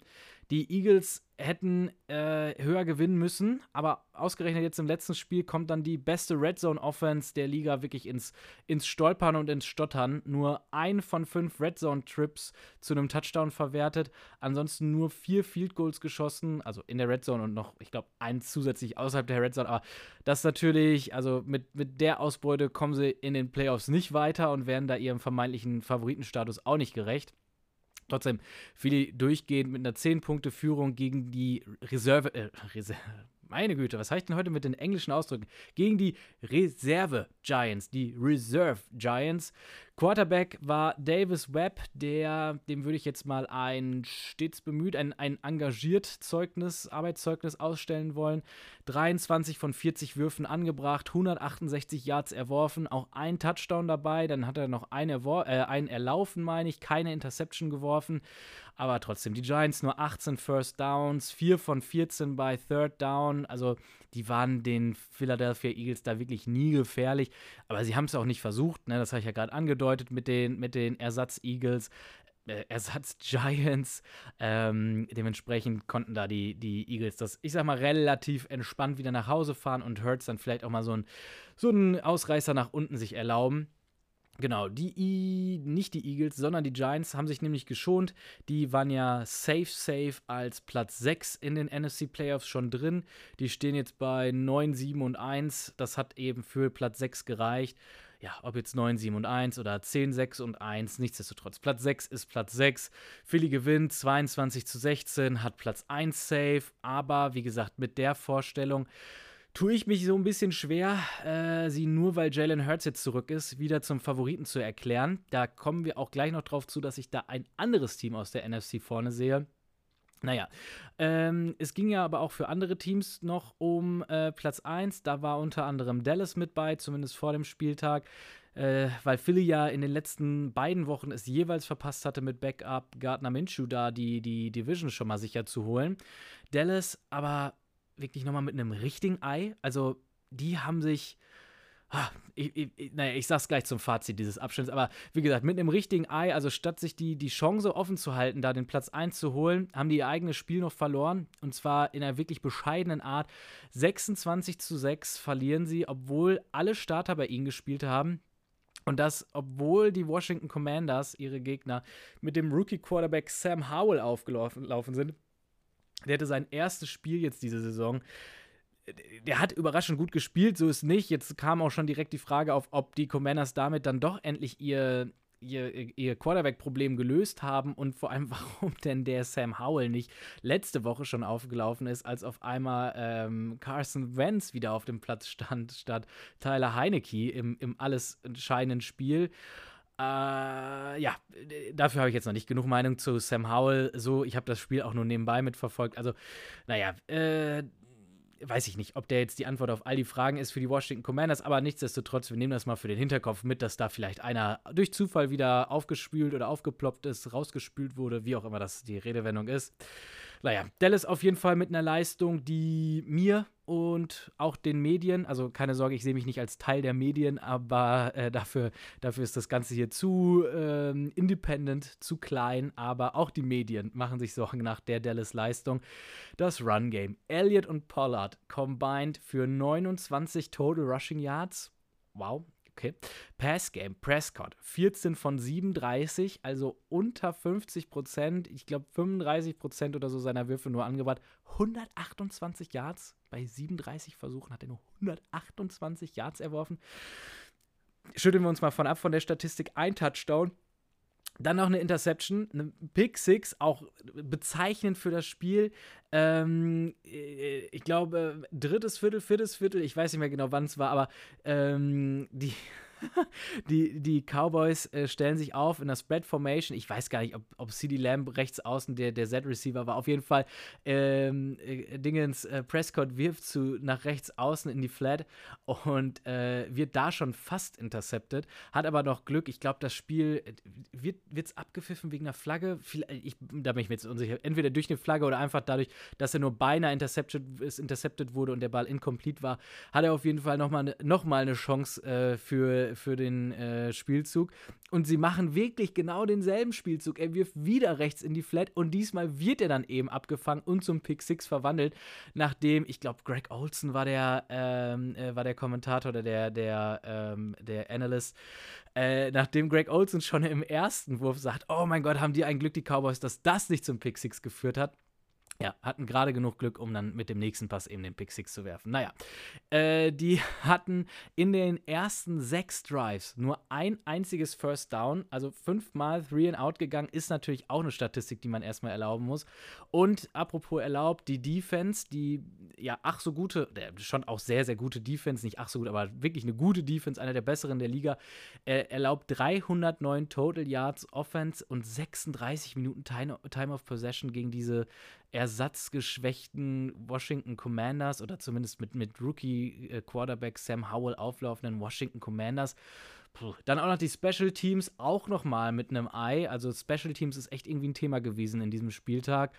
Die Eagles hätten äh, höher gewinnen müssen, aber ausgerechnet jetzt im letzten Spiel kommt dann die beste Red Zone Offense der Liga wirklich ins, ins Stolpern und ins Stottern. Nur ein von fünf Red Zone Trips zu einem Touchdown verwertet, ansonsten nur vier Field Goals geschossen, also in der Red Zone und noch, ich glaube, eins zusätzlich außerhalb der Red Zone. Aber das natürlich, also mit, mit der Ausbeute kommen sie in den Playoffs nicht weiter und werden da ihrem vermeintlichen Favoritenstatus auch nicht gerecht. Trotzdem, Philly durchgehend mit einer 10-Punkte-Führung gegen die Reserve, äh, Reserve, meine Güte, was heißt denn heute mit den englischen Ausdrücken? Gegen die Reserve Giants, die Reserve Giants. Quarterback war Davis Webb, der, dem würde ich jetzt mal ein stets bemüht, ein, ein engagiert Zeugnis, Arbeitszeugnis ausstellen wollen. 23 von 40 Würfen angebracht, 168 Yards erworfen, auch ein Touchdown dabei, dann hat er noch erwor äh, einen erlaufen, meine ich, keine Interception geworfen. Aber trotzdem, die Giants nur 18 First Downs, 4 von 14 bei Third Down. Also die waren den Philadelphia Eagles da wirklich nie gefährlich. Aber sie haben es auch nicht versucht. Ne? Das habe ich ja gerade angedeutet mit den, mit den Ersatz-Eagles. Äh, Ersatz-Giants. Ähm, dementsprechend konnten da die, die Eagles das, ich sag mal, relativ entspannt wieder nach Hause fahren und Hurts dann vielleicht auch mal so, ein, so einen Ausreißer nach unten sich erlauben. Genau, die I nicht die Eagles, sondern die Giants haben sich nämlich geschont. Die waren ja safe, safe als Platz 6 in den NFC Playoffs schon drin. Die stehen jetzt bei 9, 7 und 1. Das hat eben für Platz 6 gereicht. Ja, ob jetzt 9, 7 und 1 oder 10, 6 und 1, nichtsdestotrotz. Platz 6 ist Platz 6. Philly gewinnt 22 zu 16, hat Platz 1 safe. Aber wie gesagt, mit der Vorstellung, tue ich mich so ein bisschen schwer, äh, sie nur weil Jalen Hurts jetzt zurück ist, wieder zum Favoriten zu erklären. Da kommen wir auch gleich noch drauf zu, dass ich da ein anderes Team aus der NFC vorne sehe. Naja, ähm, es ging ja aber auch für andere Teams noch um äh, Platz 1. Da war unter anderem Dallas mit bei, zumindest vor dem Spieltag. Äh, weil Philly ja in den letzten beiden Wochen es jeweils verpasst hatte, mit Backup Gardner Minshew da die, die Division schon mal sicher zu holen. Dallas aber wirklich nochmal mit einem richtigen Ei. Also, die haben sich. Ah, ich, ich, naja, ich sag's gleich zum Fazit dieses Abschnitts, aber wie gesagt, mit einem richtigen Ei, also statt sich die, die Chance offen zu halten, da den Platz 1 zu holen, haben die ihr eigenes Spiel noch verloren und zwar in einer wirklich bescheidenen Art. 26 zu 6 verlieren sie, obwohl alle Starter bei ihnen gespielt haben. Und das, obwohl die Washington Commanders, ihre Gegner, mit dem Rookie-Quarterback Sam Howell aufgelaufen sind, der hatte sein erstes Spiel jetzt diese Saison. Der hat überraschend gut gespielt, so ist nicht. Jetzt kam auch schon direkt die Frage auf, ob die Commanders damit dann doch endlich ihr, ihr, ihr Quarterback-Problem gelöst haben und vor allem, warum denn der Sam Howell nicht letzte Woche schon aufgelaufen ist, als auf einmal ähm, Carson Wentz wieder auf dem Platz stand, statt Tyler Heinecke im, im alles entscheidenden Spiel. Äh, ja, dafür habe ich jetzt noch nicht genug Meinung zu Sam Howell. So, ich habe das Spiel auch nur nebenbei mitverfolgt. Also, naja, äh, weiß ich nicht, ob der jetzt die Antwort auf all die Fragen ist für die Washington Commanders, aber nichtsdestotrotz, wir nehmen das mal für den Hinterkopf mit, dass da vielleicht einer durch Zufall wieder aufgespült oder aufgeploppt ist, rausgespült wurde, wie auch immer das die Redewendung ist. Naja, Dallas auf jeden Fall mit einer Leistung, die mir und auch den Medien, also keine Sorge, ich sehe mich nicht als Teil der Medien, aber äh, dafür, dafür ist das Ganze hier zu äh, independent, zu klein, aber auch die Medien machen sich Sorgen nach der Dallas-Leistung. Das Run-Game. Elliott und Pollard combined für 29 Total Rushing Yards. Wow, Okay. Pass Game, Prescott, 14 von 37, also unter 50 Prozent. Ich glaube, 35 Prozent oder so seiner Würfe nur angebracht. 128 Yards bei 37 Versuchen hat er nur 128 Yards erworfen. Schütteln wir uns mal von ab von der Statistik. Ein Touchdown, dann noch eine Interception, eine Pick Six, auch bezeichnend für das Spiel. Ähm, äh, ich glaube, drittes Viertel, viertes Viertel, ich weiß nicht mehr genau, wann es war, aber ähm, die die, die Cowboys äh, stellen sich auf in der Spread Formation. Ich weiß gar nicht, ob, ob CD Lamb rechts außen der, der Z-Receiver war. Auf jeden Fall, ähm, äh, Dingens äh, Prescott wirft zu, nach rechts außen in die Flat und äh, wird da schon fast intercepted. Hat aber noch Glück. Ich glaube, das Spiel äh, wird es abgepfiffen wegen einer Flagge. Ich, da bin ich mir jetzt unsicher. Entweder durch eine Flagge oder einfach dadurch, dass er nur beinahe intercepted, ist, intercepted wurde und der Ball incomplete war, hat er auf jeden Fall nochmal ne, noch mal eine Chance für für, den äh, Spielzug. Und sie machen wirklich genau denselben Spielzug. Er wirft wieder rechts in die Flat und diesmal wird er dann eben abgefangen und zum Pick 6 verwandelt, nachdem, ich glaube, Greg Olson war der, ähm, äh, war der Kommentator oder der, der, ähm, der Analyst, äh, nachdem Greg Olson schon im ersten Wurf sagt, oh mein Gott, haben die ein Glück, die Cowboys, dass das nicht zum Pick 6 geführt hat Ja, hatten gerade genug Glück, um dann mit dem nächsten Pass eben den Pick Six zu werfen. Naja, äh, die hatten in den ersten sechs Drives nur ein einziges First Down, also fünfmal Three and Out gegangen, ist natürlich auch eine Statistik, die man erstmal erlauben muss. Und apropos erlaubt, die Defense, die ja ach so gute, schon auch sehr, sehr gute Defense, nicht ach so gut, aber wirklich eine gute Defense, einer der besseren der Liga, äh, erlaubt 309 Total Yards Offense und 36 Minuten Time of Possession gegen diese ersatzgeschwächten Washington Commanders oder zumindest mit, mit Rookie-Quarterback Sam Howell auflaufenden Washington Commanders. Puh. Dann auch noch die Special Teams, auch nochmal mit einem Ei. Also Special Teams ist echt irgendwie ein Thema gewesen in diesem Spieltag.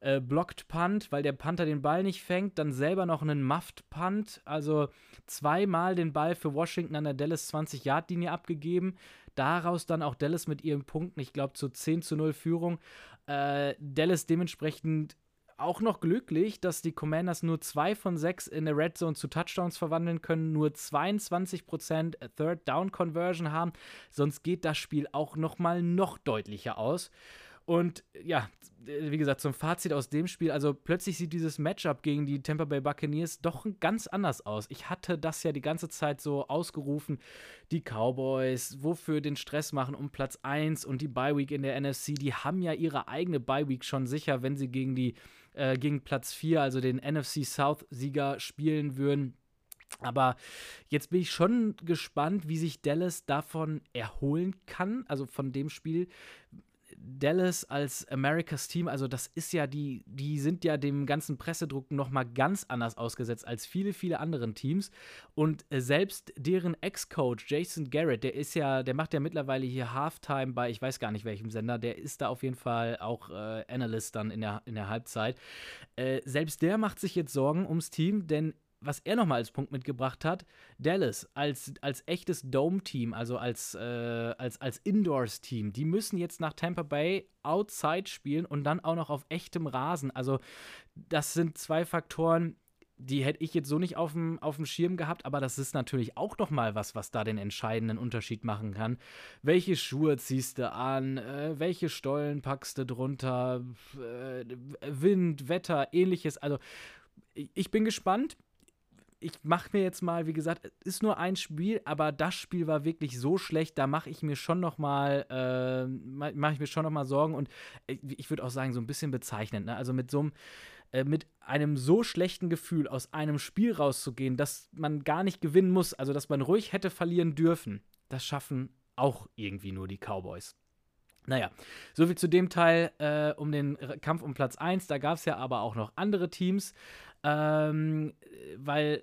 Äh, blockt Punt, weil der Panther den Ball nicht fängt. Dann selber noch einen Muffed Punt. Also zweimal den Ball für Washington an der Dallas 20-Yard-Linie abgegeben. Daraus dann auch Dallas mit ihren Punkten, ich glaube, zu 10 zu 0 Führung. Äh, Dallas dementsprechend auch noch glücklich, dass die Commanders nur zwei von sechs in der Red Zone zu Touchdowns verwandeln können, nur 22% Third Down Conversion haben. Sonst geht das Spiel auch noch mal noch deutlicher aus. Und ja, wie gesagt, zum Fazit aus dem Spiel, also plötzlich sieht dieses Matchup gegen die Tampa Bay Buccaneers doch ganz anders aus. Ich hatte das ja die ganze Zeit so ausgerufen, die Cowboys, wofür den Stress machen um Platz 1 und die Bye Week in der NFC, die haben ja ihre eigene Bye Week schon sicher, wenn sie gegen die äh, gegen Platz 4, also den NFC South Sieger spielen würden. Aber jetzt bin ich schon gespannt, wie sich Dallas davon erholen kann, also von dem Spiel, Dallas als Americas Team, also das ist ja die, die sind ja dem ganzen Pressedruck noch mal ganz anders ausgesetzt als viele, viele anderen Teams. Und äh, selbst deren Ex-Coach Jason Garrett, der ist ja, der macht ja mittlerweile hier Halftime bei, ich weiß gar nicht welchem Sender, der ist da auf jeden Fall auch äh, Analyst dann in der, in der Halbzeit. Äh, selbst der macht sich jetzt Sorgen ums Team, denn was er nochmal als Punkt mitgebracht hat, Dallas als, als echtes Dome-Team, also als, äh, als, als Indoors-Team, die müssen jetzt nach Tampa Bay outside spielen und dann auch noch auf echtem Rasen. Also das sind zwei Faktoren, die hätte ich jetzt so nicht auf dem, Schirm gehabt, aber das ist natürlich auch noch mal was, was da den entscheidenden Unterschied machen kann. Welche Schuhe ziehst du an? Äh, welche Stollen packst du drunter? Äh, Wind, Wetter, ähnliches. Also ich bin gespannt ich mache mir jetzt mal, wie gesagt, ist nur ein Spiel, aber das Spiel war wirklich so schlecht, da mache ich mir schon noch mal, äh, mache ich mir schon noch mal Sorgen und äh, ich würde auch sagen, so ein bisschen bezeichnend. Ne? Also mit so einem, äh, mit einem so schlechten Gefühl aus einem Spiel rauszugehen, dass man gar nicht gewinnen muss, also dass man ruhig hätte verlieren dürfen, das schaffen auch irgendwie nur die Cowboys. Naja, soviel zu dem Teil äh, um den Kampf um Platz 1. Da gab es ja aber auch noch andere Teams, ähm, weil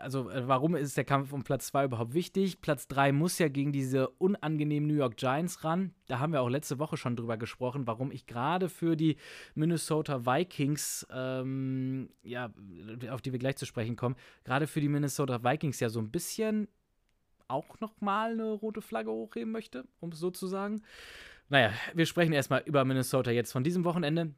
also äh, warum ist der Kampf um Platz 2 überhaupt wichtig? Platz 3 muss ja gegen diese unangenehmen New York Giants ran. Da haben wir auch letzte Woche schon drüber gesprochen, warum ich gerade für die Minnesota Vikings, ähm, ja, auf die wir gleich zu sprechen kommen, gerade für die Minnesota Vikings ja so ein bisschen auch nochmal eine rote Flagge hochheben möchte, um es so zu sagen. Naja, wir sprechen erstmal über Minnesota jetzt von diesem Wochenende.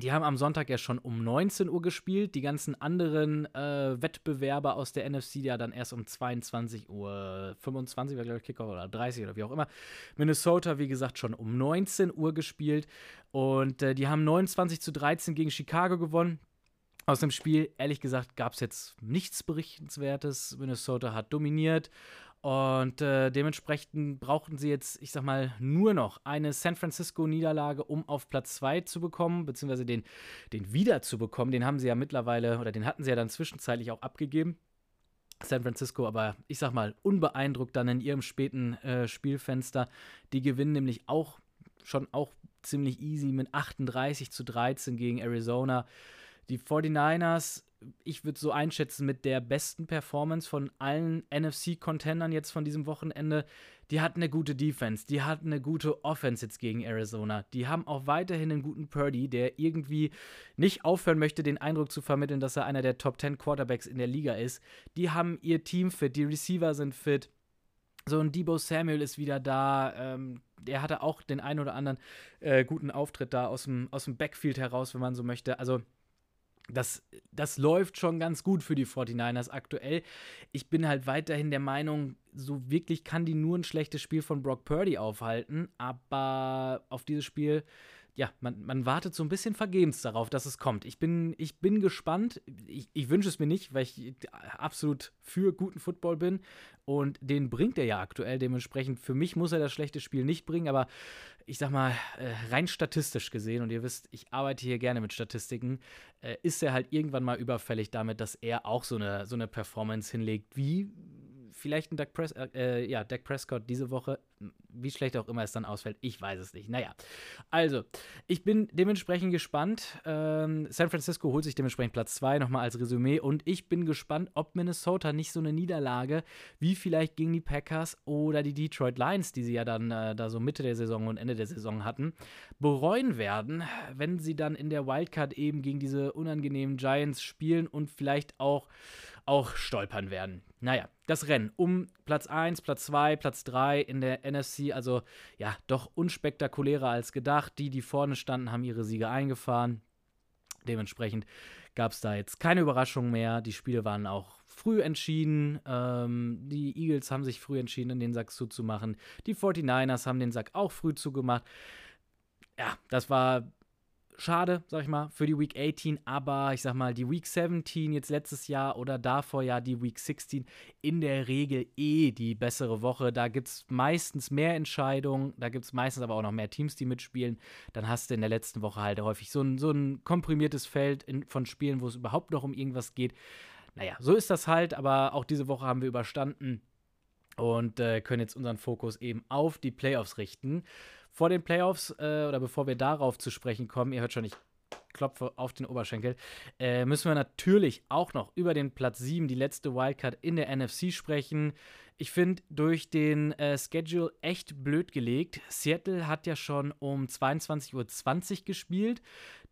Die haben am Sonntag ja schon um 19 Uhr gespielt. Die ganzen anderen äh, Wettbewerber aus der NFC ja dann erst um 22 Uhr 25 war glaube ich Kickoff oder 30 oder wie auch immer. Minnesota, wie gesagt, schon um 19 Uhr gespielt. Und äh, die haben 29 zu 13 gegen Chicago gewonnen. Aus dem Spiel, ehrlich gesagt, gab es jetzt nichts Berichtenswertes. Minnesota hat dominiert und äh, dementsprechend brauchten sie jetzt, ich sag mal, nur noch eine San Francisco-Niederlage, um auf Platz 2 zu bekommen, beziehungsweise den, den wieder zu bekommen. Den haben sie ja mittlerweile, oder den hatten sie ja dann zwischenzeitlich auch abgegeben. San Francisco, aber ich sag mal, unbeeindruckt dann in ihrem späten äh, Spielfenster. Die gewinnen nämlich auch schon auch ziemlich easy mit 38 zu 13 gegen Arizona. Die 49ers ich würde so einschätzen, mit der besten Performance von allen NFC-Contendern jetzt von diesem Wochenende. Die hatten eine gute Defense, die hatten eine gute Offense jetzt gegen Arizona. Die haben auch weiterhin einen guten Purdy, der irgendwie nicht aufhören möchte, den Eindruck zu vermitteln, dass er einer der Top 10 Quarterbacks in der Liga ist. Die haben ihr Team fit, die Receiver sind fit. So ein Debo Samuel ist wieder da. Ähm, der hatte auch den einen oder anderen äh, guten Auftritt da aus dem, aus dem Backfield heraus, wenn man so möchte. Also das, das läuft schon ganz gut für die 49ers aktuell. Ich bin halt weiterhin der Meinung, so wirklich kann die nur ein schlechtes Spiel von Brock Purdy aufhalten, aber auf dieses Spiel ja, man, man wartet so ein bisschen vergebens darauf, dass es kommt. Ich bin, ich bin gespannt. Ich, ich wünsche es mir nicht, weil ich absolut für guten Football bin. Und den bringt er ja aktuell. Dementsprechend, für mich muss er das schlechte Spiel nicht bringen. Aber ich sag mal, äh, rein statistisch gesehen, und ihr wisst, ich arbeite hier gerne mit Statistiken, äh, ist er halt irgendwann mal überfällig damit, dass er auch so eine, so eine Performance hinlegt, wie vielleicht ein Dak, Pres äh, äh, ja, Dak Prescott diese Woche, wie schlecht auch immer es dann ausfällt, ich weiß es nicht. Naja, also, ich bin dementsprechend gespannt. Ähm, San Francisco holt sich dementsprechend Platz 2 nochmal als Resümee und ich bin gespannt, ob Minnesota nicht so eine Niederlage wie vielleicht gegen die Packers oder die Detroit Lions, die sie ja dann äh, da so Mitte der Saison und Ende der Saison hatten, bereuen werden, wenn sie dann in der Wildcard eben gegen diese unangenehmen Giants spielen und vielleicht auch auch stolpern werden. Naja, das Rennen um Platz 1, Platz 2, Platz 3 in der NFC, also ja, doch unspektakulärer als gedacht. Die, die vorne standen, haben ihre Siege eingefahren. Dementsprechend gab es da jetzt keine Überraschung mehr. Die Spiele waren auch früh entschieden. Ähm, die Eagles haben sich früh entschieden, den Sack zuzumachen. Die 49ers haben den Sack auch früh zugemacht. Ja, das war schade, sag ich mal, für die Week 18, aber ich sag mal, die Week 17 jetzt letztes Jahr oder davor ja die Week 16 in der Regel eh die bessere Woche. Da gibt es meistens mehr Entscheidungen, da gibt es meistens aber auch noch mehr Teams, die mitspielen. Dann hast du in der letzten Woche halt häufig so ein, so ein komprimiertes Feld in, von Spielen, wo es überhaupt noch um irgendwas geht. Naja, so ist das halt, aber auch diese Woche haben wir überstanden und äh, können jetzt unseren Fokus eben auf die Playoffs richten vor den Playoffs äh, oder bevor wir darauf zu sprechen kommen, ihr hört schon, ich klopfe auf den Oberschenkel, äh, müssen wir natürlich auch noch über den Platz 7, die letzte Wildcard in der NFC sprechen. Ich finde, durch den äh, Schedule echt blöd gelegt. Seattle hat ja schon um 22.20 Uhr gespielt.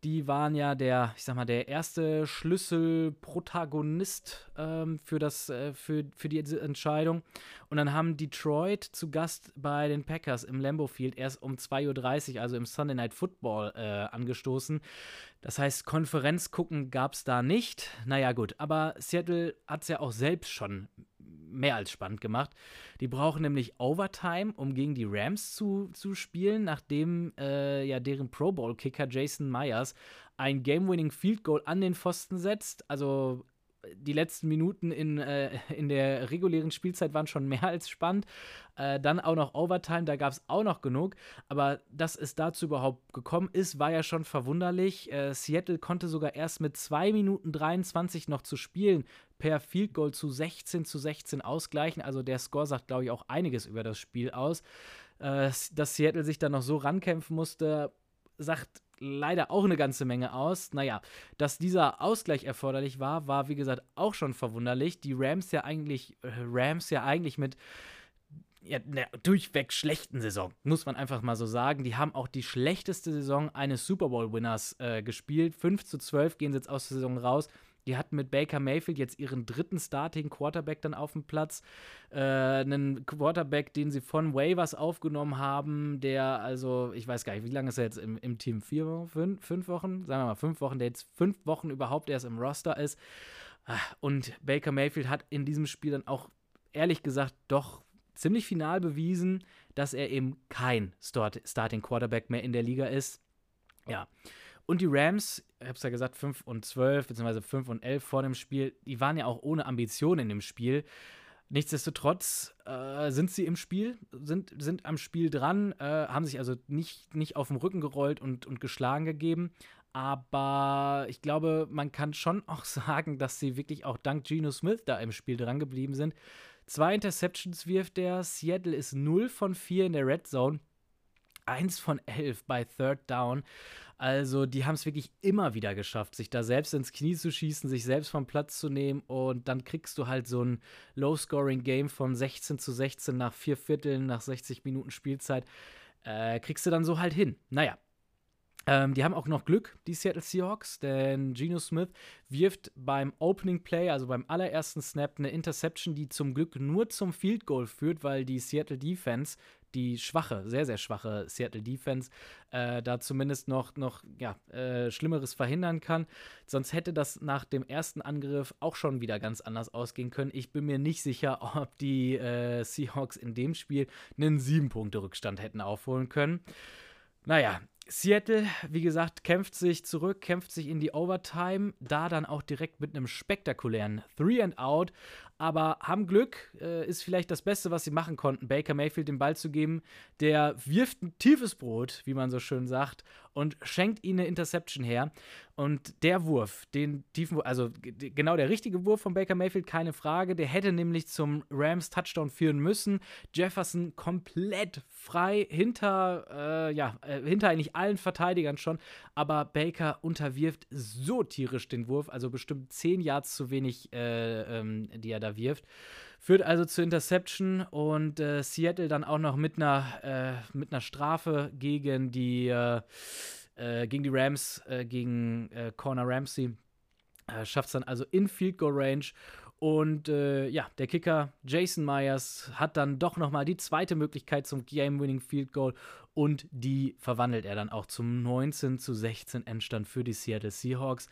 Die waren ja der, ich sag mal, der erste Schlüsselprotagonist ähm, für, das, äh, für, für die Entscheidung. Und dann haben Detroit zu Gast bei den Packers im Lambeau Field erst um 2.30 Uhr, also im Sunday Night Football, äh, angestoßen. Das heißt, Konferenz gucken gab es da nicht. Naja, gut, aber Seattle hat es ja auch selbst schon mehr als spannend gemacht. Die brauchen nämlich Overtime, um gegen die Rams zu, zu spielen, nachdem äh, ja deren Pro Bowl-Kicker Jason Myers ein Game-Winning Field Goal an den Pfosten setzt. Also die letzten Minuten in, äh, in der regulären Spielzeit waren schon mehr als spannend. Äh, dann auch noch Overtime, da gab es auch noch genug. Aber dass es dazu überhaupt gekommen ist, war ja schon verwunderlich. Äh, Seattle konnte sogar erst mit 2 Minuten 23 noch zu spielen per Field Goal zu 16 zu 16 ausgleichen. Also der Score sagt, glaube ich, auch einiges über das Spiel aus. Äh, dass Seattle sich dann noch so rankämpfen musste, sagt leider auch eine ganze Menge aus. Naja, dass dieser Ausgleich erforderlich war, war wie gesagt auch schon verwunderlich. Die Rams ja eigentlich, äh, Rams ja eigentlich mit ja, einer durchweg schlechten Saison, muss man einfach mal so sagen. Die haben auch die schlechteste Saison eines Super Bowl-Winners äh, gespielt. 5 zu 12 gehen sie jetzt aus der Saison raus. Die hatten mit Baker Mayfield jetzt ihren dritten Starting Quarterback dann auf dem Platz. Äh, einen Quarterback, den sie von Waivers aufgenommen haben, der also, ich weiß gar nicht, wie lange ist er jetzt im, im Team? Vier Wochen? Fünf, fünf Wochen? Sagen wir mal fünf Wochen, der jetzt fünf Wochen überhaupt erst im Roster ist. Ah, und Baker Mayfield hat in diesem Spiel dann auch ehrlich gesagt doch ziemlich final bewiesen, dass er eben kein Start Starting Quarterback mehr in der Liga ist. Ja. Und die Rams, ich habe es ja gesagt, 5 und 12, beziehungsweise 5 und 11 vor dem Spiel, die waren ja auch ohne Ambition in dem Spiel. Nichtsdestotrotz äh, sind sie im Spiel, sind, sind am Spiel dran, äh, haben sich also nicht, nicht auf den Rücken gerollt und, und geschlagen gegeben. Aber ich glaube, man kann schon auch sagen, dass sie wirklich auch dank Geno Smith da im Spiel dran geblieben sind. Zwei Interceptions wirft der. Seattle ist 0 von 4 in der Red Zone. 1 von 11 bei Third Down. Also, die haben es wirklich immer wieder geschafft, sich da selbst ins Knie zu schießen, sich selbst vom Platz zu nehmen und dann kriegst du halt so ein Low-Scoring-Game von 16 zu 16 nach vier Vierteln, nach 60 Minuten Spielzeit. Äh, kriegst du dann so halt hin. Naja, ähm, die haben auch noch Glück, die Seattle Seahawks, denn Geno Smith wirft beim Opening Play, also beim allerersten Snap, eine Interception, die zum Glück nur zum Field Goal führt, weil die Seattle Defense, die schwache, sehr, sehr schwache Seattle Defense, äh, da zumindest noch, noch ja, äh, Schlimmeres verhindern kann. Sonst hätte das nach dem ersten Angriff auch schon wieder ganz anders ausgehen können. Ich bin mir nicht sicher, ob die äh, Seahawks in dem Spiel einen sieben Punkte Rückstand hätten aufholen können. Naja, Seattle, wie gesagt, kämpft sich zurück, kämpft sich in die Overtime, da dann auch direkt mit einem spektakulären Three and Out, aber haben Glück, äh, ist vielleicht das Beste, was sie machen konnten, Baker Mayfield den Ball zu geben. Der wirft ein tiefes Brot, wie man so schön sagt, und schenkt ihnen eine Interception her. Und der Wurf, den tiefen, also genau der richtige Wurf von Baker Mayfield, keine Frage. Der hätte nämlich zum Rams Touchdown führen müssen. Jefferson komplett frei hinter, äh, ja, äh, hinter eigentlich allen Verteidigern schon. Aber Baker unterwirft so tierisch den Wurf, also bestimmt 10 Yards zu wenig, äh, ähm, die er da wirft. Führt also zur Interception und äh, Seattle dann auch noch mit einer, äh, mit einer Strafe gegen die, äh, äh gegen die Rams, äh, gegen äh, Corner Ramsey. Schafft es dann also in Field Goal Range und äh, ja, der Kicker Jason Myers hat dann doch nochmal die zweite Möglichkeit zum Game-Winning Field Goal und die verwandelt er dann auch zum 19 zu 16 Endstand für die Seattle Seahawks.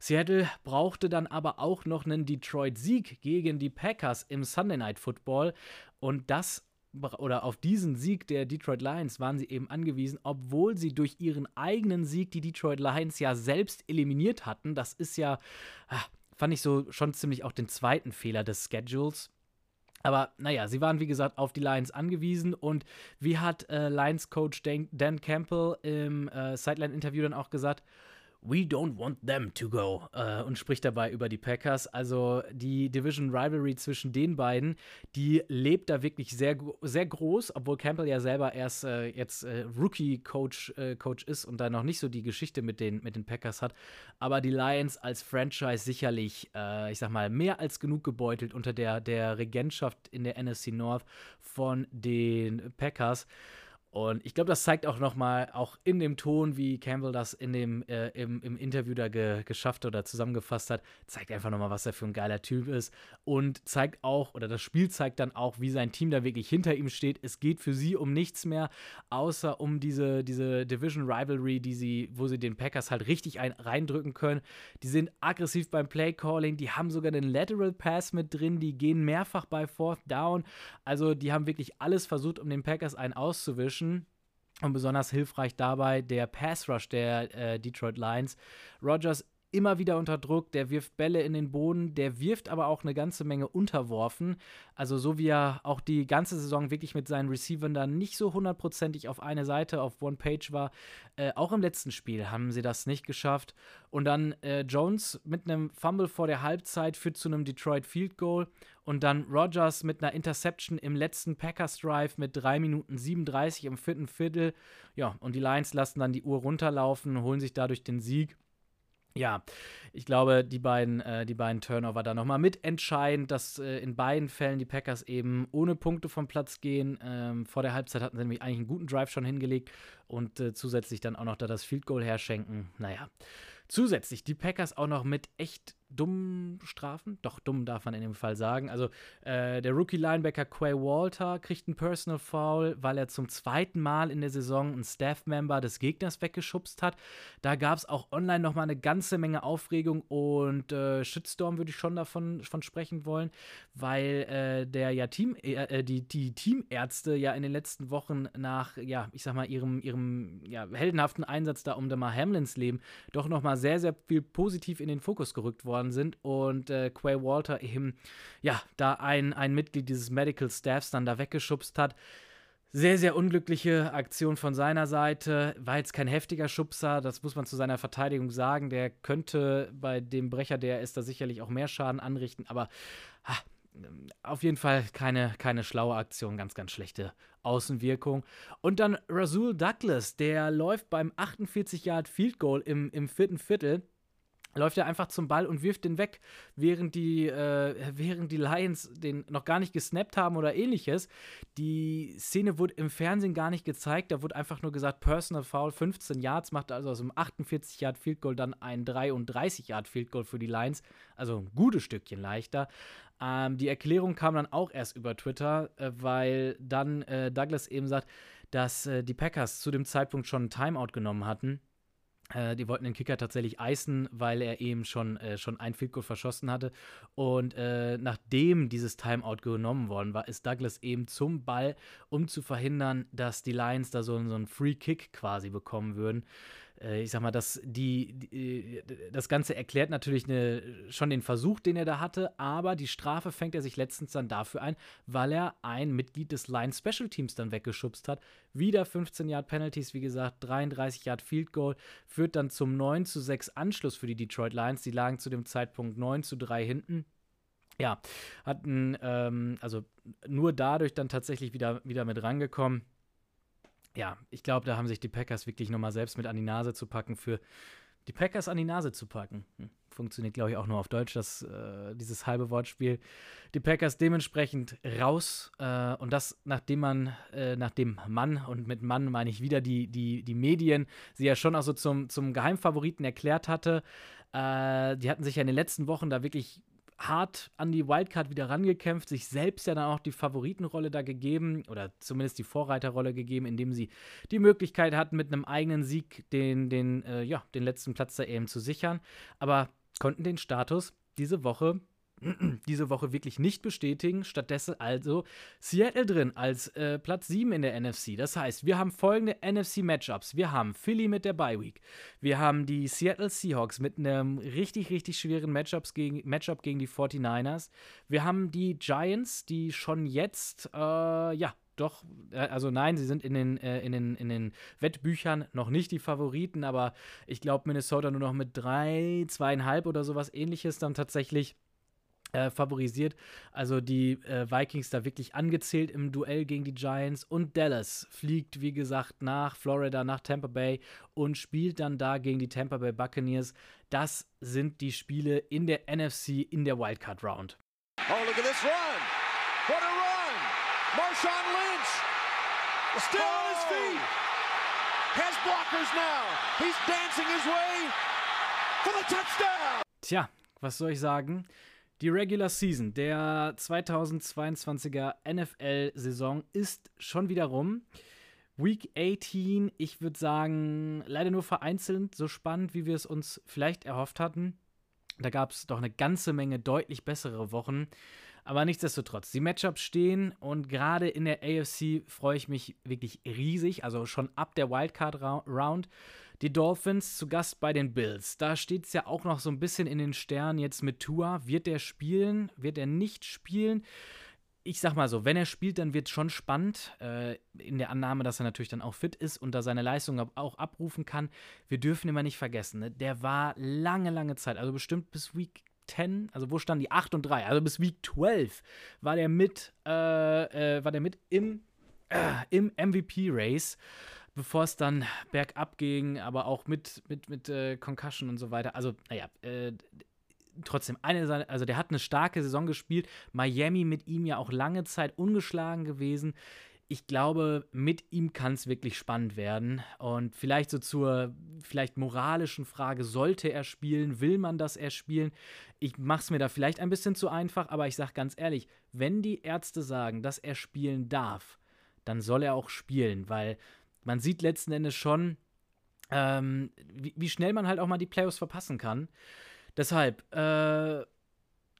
Seattle brauchte dann aber auch noch einen Detroit-Sieg gegen die Packers im Sunday Night Football und das oder auf diesen Sieg der Detroit Lions waren sie eben angewiesen, obwohl sie durch ihren eigenen Sieg die Detroit Lions ja selbst eliminiert hatten. Das ist ja, ach, fand ich so schon ziemlich auch den zweiten Fehler des Schedules. Aber naja, sie waren wie gesagt auf die Lions angewiesen und wie hat äh, Lions-Coach Dan, Dan, Campbell im äh, Sideline-Interview dann auch gesagt, We don't want them to go äh, und spricht dabei über die Packers. Also die Division Rivalry zwischen den beiden, die lebt da wirklich sehr, sehr groß, obwohl Campbell ja selber erst äh, jetzt äh, Rookie-Coach äh, Coach ist und da noch nicht so die Geschichte mit den, mit den Packers hat. Aber die Lions als Franchise sicherlich, äh, ich sag mal, mehr als genug gebeutelt unter der, der Regentschaft in der NFC North von den Packers. Und ich glaube, das zeigt auch nochmal, auch in dem Ton, wie Campbell das in dem, äh, im, im Interview da ge geschafft oder zusammengefasst hat, zeigt einfach nochmal, was er für ein geiler Typ ist. Und zeigt auch, oder das Spiel zeigt dann auch, wie sein Team da wirklich hinter ihm steht. Es geht für sie um nichts mehr, außer um diese, diese Division Rivalry, die sie, wo sie den Packers halt richtig ein, reindrücken können. Die sind aggressiv beim Play Calling, die haben sogar den Lateral Pass mit drin, die gehen mehrfach bei Fourth Down. Also die haben wirklich alles versucht, um den Packers einen auszuwischen. Und besonders hilfreich dabei der Pass Rush der äh, Detroit Lions. Rogers immer wieder unter Druck, der wirft Bälle in den Boden, der wirft aber auch eine ganze Menge unterworfen. Also so wie er auch die ganze Saison wirklich mit seinen Receivern dann nicht so hundertprozentig auf eine Seite, auf One Page war. Äh, auch im letzten Spiel haben sie das nicht geschafft. Und dann äh, Jones mit einem Fumble vor der Halbzeit führt zu einem Detroit Field Goal. Und dann Rogers mit einer Interception im letzten Packers Drive mit 3 Minuten 37 im vierten Viertel. Ja, und die Lions lassen dann die Uhr runterlaufen, holen sich dadurch den Sieg ja, ich glaube, die beiden, äh, die beiden Turnover da nochmal mitentscheidend, dass äh, in beiden Fällen die Packers eben ohne Punkte vom Platz gehen. Ähm, vor der Halbzeit hatten sie nämlich eigentlich einen guten Drive schon hingelegt und äh, zusätzlich dann auch noch da das Field Goal herschenken. Naja, zusätzlich die Packers auch noch mit echt dummen Strafen. Doch, dumm darf man in dem Fall sagen. Also äh, der Rookie-Linebacker Quay Walter kriegt einen Personal Foul, weil er zum zweiten Mal in der Saison einen Staff-Member des Gegners weggeschubst hat. Da gab es auch online nochmal eine ganze Menge Aufregung und äh, Shitstorm würde ich schon davon von sprechen wollen, weil äh, der ja Team, äh, äh, die, die Teamärzte ja in den letzten Wochen nach, ja, ich sag mal, ihrem, ihrem ja, heldenhaften Einsatz da um Damar Hamlins Leben doch nochmal sehr, sehr viel positiv in den Fokus gerückt worden sind und äh, Quay Walter eben, ja, da ein, ein Mitglied dieses Medical Staffs dann da weggeschubst hat. Sehr, sehr unglückliche Aktion von seiner Seite. War jetzt kein heftiger Schubser, das muss man zu seiner Verteidigung sagen. Der könnte bei dem Brecher, der ist da sicherlich auch mehr Schaden anrichten, aber ha, auf jeden Fall keine, keine schlaue Aktion, ganz, ganz schlechte Außenwirkung. Und dann Rasul Douglas, der läuft beim 48 Yard Field Goal im, im vierten Viertel läuft er einfach zum Ball und wirft den weg, während die, äh, während die Lions den noch gar nicht gesnappt haben oder ähnliches. Die Szene wurde im Fernsehen gar nicht gezeigt, da wurde einfach nur gesagt, Personal Foul, 15 Yards, macht also aus einem 48 Yard Field Goal dann ein 33 Yard Field Goal für die Lions, also ein gutes Stückchen leichter. Ähm, die Erklärung kam dann auch erst über Twitter, äh, weil dann äh, Douglas eben sagt, dass äh, die Packers zu dem Zeitpunkt schon ein Timeout genommen hatten Äh, die wollten den Kicker tatsächlich eisen, weil er eben schon, äh, schon ein Field Goal verschossen hatte. Und äh, nachdem dieses Timeout genommen worden war, ist Douglas eben zum Ball, um zu verhindern, dass die Lions da so, so einen Free Kick quasi bekommen würden. Äh, ich sag mal, dass die, die, das Ganze erklärt natürlich eine, schon den Versuch, den er da hatte, aber die Strafe fängt er sich letztens dann dafür ein, weil er ein Mitglied des Line Special Teams dann weggeschubst hat. Wieder 15 Yard Penalties, wie gesagt, 33 Yard Field Goal, führt dann zum 9 zu 6 Anschluss für die Detroit Lions. Die lagen zu dem Zeitpunkt 9 zu 3 hinten ja, hatten ähm, also nur dadurch dann tatsächlich wieder, wieder mit rangekommen ja, ich glaube, da haben sich die Packers wirklich nochmal selbst mit an die Nase zu packen für die Packers an die Nase zu packen. Hm, funktioniert, glaube ich, auch nur auf Deutsch, das, äh, dieses halbe Wortspiel. Die Packers dementsprechend raus äh, und das, nachdem man, äh, nachdem Mann, und mit Mann meine ich wieder die, die, die Medien, sie ja schon auch so zum, zum Geheimfavoriten erklärt hatte. Äh, die hatten sich ja in den letzten Wochen da wirklich hart an die Wildcard wieder rangekämpft, sich selbst ja dann auch die Favoritenrolle da gegeben oder zumindest die Vorreiterrolle gegeben, indem sie die Möglichkeit hatten, mit einem eigenen Sieg den, den, äh, ja, den letzten Platz da eben zu sichern, aber konnten den Status diese Woche diese Woche wirklich nicht bestätigen. Stattdessen also Seattle drin als äh, Platz 7 in der NFC. Das heißt, wir haben folgende NFC-Matchups. Wir haben Philly mit der Bye Week. Wir haben die Seattle Seahawks mit einem richtig, richtig schweren Matchups gegen, Matchup gegen die 49ers. Wir haben die Giants, die schon jetzt, äh, ja, doch, äh, also nein, sie sind in den, äh, in, den, in den Wettbüchern noch nicht die Favoriten, aber ich glaube Minnesota nur noch mit drei, zweieinhalb oder sowas ähnliches dann tatsächlich äh, favorisiert. Also die äh, Vikings da wirklich angezählt im Duell gegen die Giants. Und Dallas fliegt, wie gesagt, nach Florida, nach Tampa Bay und spielt dann da gegen die Tampa Bay Buccaneers. Das sind die Spiele in der NFC in der Wildcard Round. Oh, look at this run! What a run! Marshawn Lynch still on his feet. Has blockers now. He's dancing his way for the touchdown. Tja, was soll ich sagen? Die Regular Season der 2022er NFL-Saison ist schon wieder rum. Week 18, ich würde sagen, leider nur vereinzelt so spannend, wie wir es uns vielleicht erhofft hatten. Da gab es doch eine ganze Menge deutlich bessere Wochen. Aber nichtsdestotrotz, die Matchups stehen und gerade in der AFC freue ich mich wirklich riesig. Also schon ab der Wildcard-Round die Dolphins zu Gast bei den Bills. Da steht es ja auch noch so ein bisschen in den Sternen jetzt mit Tua. Wird er spielen? Wird er nicht spielen? Ich sag mal so, wenn er spielt, dann wird es schon spannend. Äh, in der Annahme, dass er natürlich dann auch fit ist und da seine Leistung auch abrufen kann. Wir dürfen immer nicht vergessen, ne? der war lange, lange Zeit, also bestimmt bis Week 10, also wo standen die 8 und 3, also bis Week 12 war der mit, äh, äh, war der mit im, äh, im MVP-Race bevor es dann bergab ging, aber auch mit, mit, mit äh, Concussion und so weiter. Also, naja, äh, trotzdem, eine seine, also der hat eine starke Saison gespielt. Miami mit ihm ja auch lange Zeit ungeschlagen gewesen. Ich glaube, mit ihm kann es wirklich spannend werden. Und vielleicht so zur vielleicht moralischen Frage, sollte er spielen? Will man, dass er spielen? Ich mache es mir da vielleicht ein bisschen zu einfach, aber ich sage ganz ehrlich, wenn die Ärzte sagen, dass er spielen darf, dann soll er auch spielen, weil man sieht letzten Endes schon, ähm, wie, wie, schnell man halt auch mal die Playoffs verpassen kann. Deshalb, äh,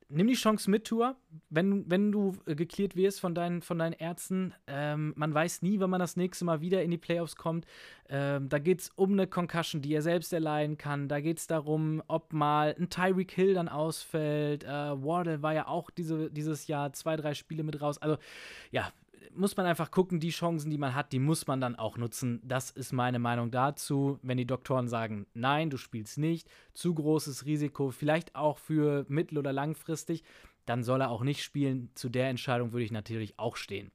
nimm die Chance mit, Tour, wenn, wenn du äh, geklärt wirst von deinen, von deinen Ärzten. Ähm, man weiß nie, wann man das nächste Mal wieder in die Playoffs kommt. Ähm, da geht es um eine Concussion, die er selbst erleiden kann. Da geht es darum, ob mal ein Tyreek Hill dann ausfällt. Äh, Wardle war ja auch diese, dieses Jahr zwei, drei Spiele mit raus. Also, ja, muss man einfach gucken, die Chancen, die man hat, die muss man dann auch nutzen. Das ist meine Meinung dazu. Wenn die Doktoren sagen, nein, du spielst nicht, zu großes Risiko, vielleicht auch für mittel- oder langfristig, dann soll er auch nicht spielen. Zu der Entscheidung würde ich natürlich auch stehen.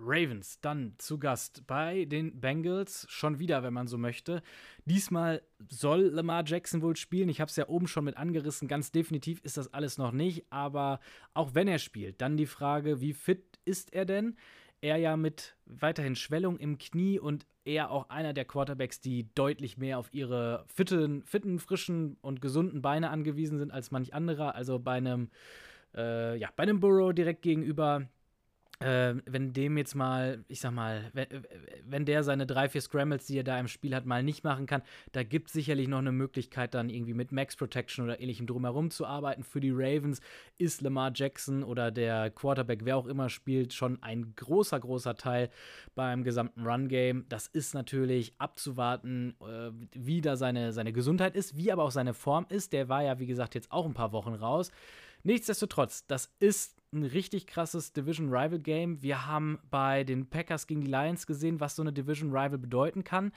Ravens dann zu Gast bei den Bengals, schon wieder, wenn man so möchte. Diesmal soll Lamar Jackson wohl spielen. Ich habe es ja oben schon mit angerissen. Ganz definitiv ist das alles noch nicht. Aber auch wenn er spielt, dann die Frage, wie fit ist er denn? Er ja mit weiterhin Schwellung im Knie und er auch einer der Quarterbacks, die deutlich mehr auf ihre fitten, fitten frischen und gesunden Beine angewiesen sind als manch anderer. Also bei einem, äh, ja, bei einem Burrow direkt gegenüber äh, wenn dem jetzt mal, ich sag mal, wenn, wenn, der seine drei, vier Scrambles, die er da im Spiel hat, mal nicht machen kann, da gibt es sicherlich noch eine Möglichkeit, dann irgendwie mit Max Protection oder ähnlichem drumherum zu arbeiten. Für die Ravens ist Lamar Jackson oder der Quarterback, wer auch immer spielt, schon ein großer, großer Teil beim gesamten Run-Game. Das ist natürlich abzuwarten, äh, wie da seine, seine Gesundheit ist, wie aber auch seine Form ist. Der war ja, wie gesagt, jetzt auch ein paar Wochen raus. Nichtsdestotrotz, das ist ein richtig krasses Division Rival Game. Wir haben bei den Packers gegen die Lions gesehen, was so eine Division Rival bedeuten kann.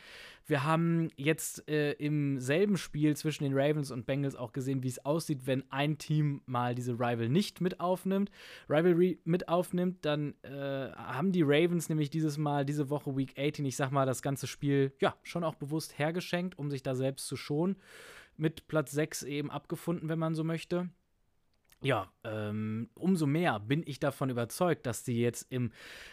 Wir haben jetzt äh, im selben Spiel zwischen den Ravens und Bengals auch gesehen, wie es aussieht, wenn ein Team mal diese Rival nicht mit aufnimmt, Rivalry mit aufnimmt, dann äh, haben die Ravens nämlich dieses Mal, diese Woche Week 18, ich sag mal, das ganze Spiel ja schon auch bewusst hergeschenkt, um sich da selbst zu schonen. Mit Platz 6 eben abgefunden, wenn man so möchte ja, ähm, umso mehr bin ich davon überzeugt, dass sie jetzt im,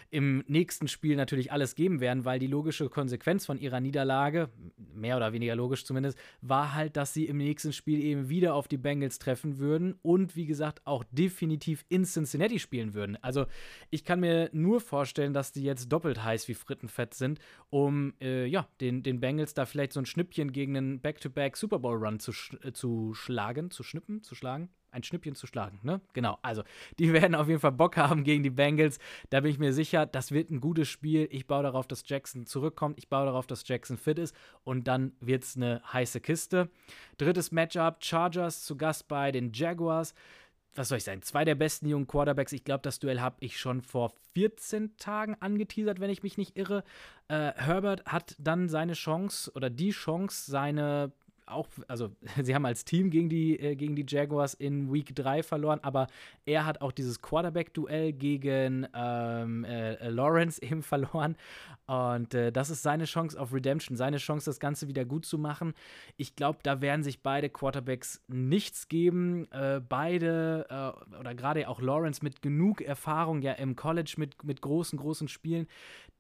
im nächsten Spiel natürlich alles geben werden, weil die logische Konsequenz von ihrer Niederlage, mehr oder weniger logisch zumindest, war halt, dass sie im nächsten Spiel eben wieder auf die Bengals treffen würden und wie gesagt auch definitiv in Cincinnati spielen würden. Also ich kann mir nur vorstellen, dass die jetzt doppelt heiß wie Frittenfett sind, um äh, ja, den, den Bengals da vielleicht so ein Schnippchen gegen einen Back-to-Back Super Bowl Run zu, sch äh, zu schlagen, zu schnippen, zu schlagen ein Schnippchen zu schlagen, ne? Genau. Also, die werden auf jeden Fall Bock haben gegen die Bengals. Da bin ich mir sicher, das wird ein gutes Spiel. Ich baue darauf, dass Jackson zurückkommt. Ich baue darauf, dass Jackson fit ist. Und dann wird es eine heiße Kiste. Drittes Matchup: Chargers zu Gast bei den Jaguars. Was soll ich sagen? Zwei der besten jungen Quarterbacks. Ich glaube, das Duell habe ich schon vor 14 Tagen angeteasert, wenn ich mich nicht irre. Äh, Herbert hat dann seine Chance oder die Chance, seine auch, also sie haben als Team gegen die, äh, gegen die Jaguars in Week 3 verloren, aber er hat auch dieses Quarterback-Duell gegen ähm, äh, äh, Lawrence eben verloren. Und äh, das ist seine Chance auf Redemption, seine Chance, das Ganze wieder gut zu machen. Ich glaube, da werden sich beide Quarterbacks nichts geben. Äh, beide, äh, oder gerade auch Lawrence mit genug Erfahrung ja im College mit, mit großen, großen Spielen,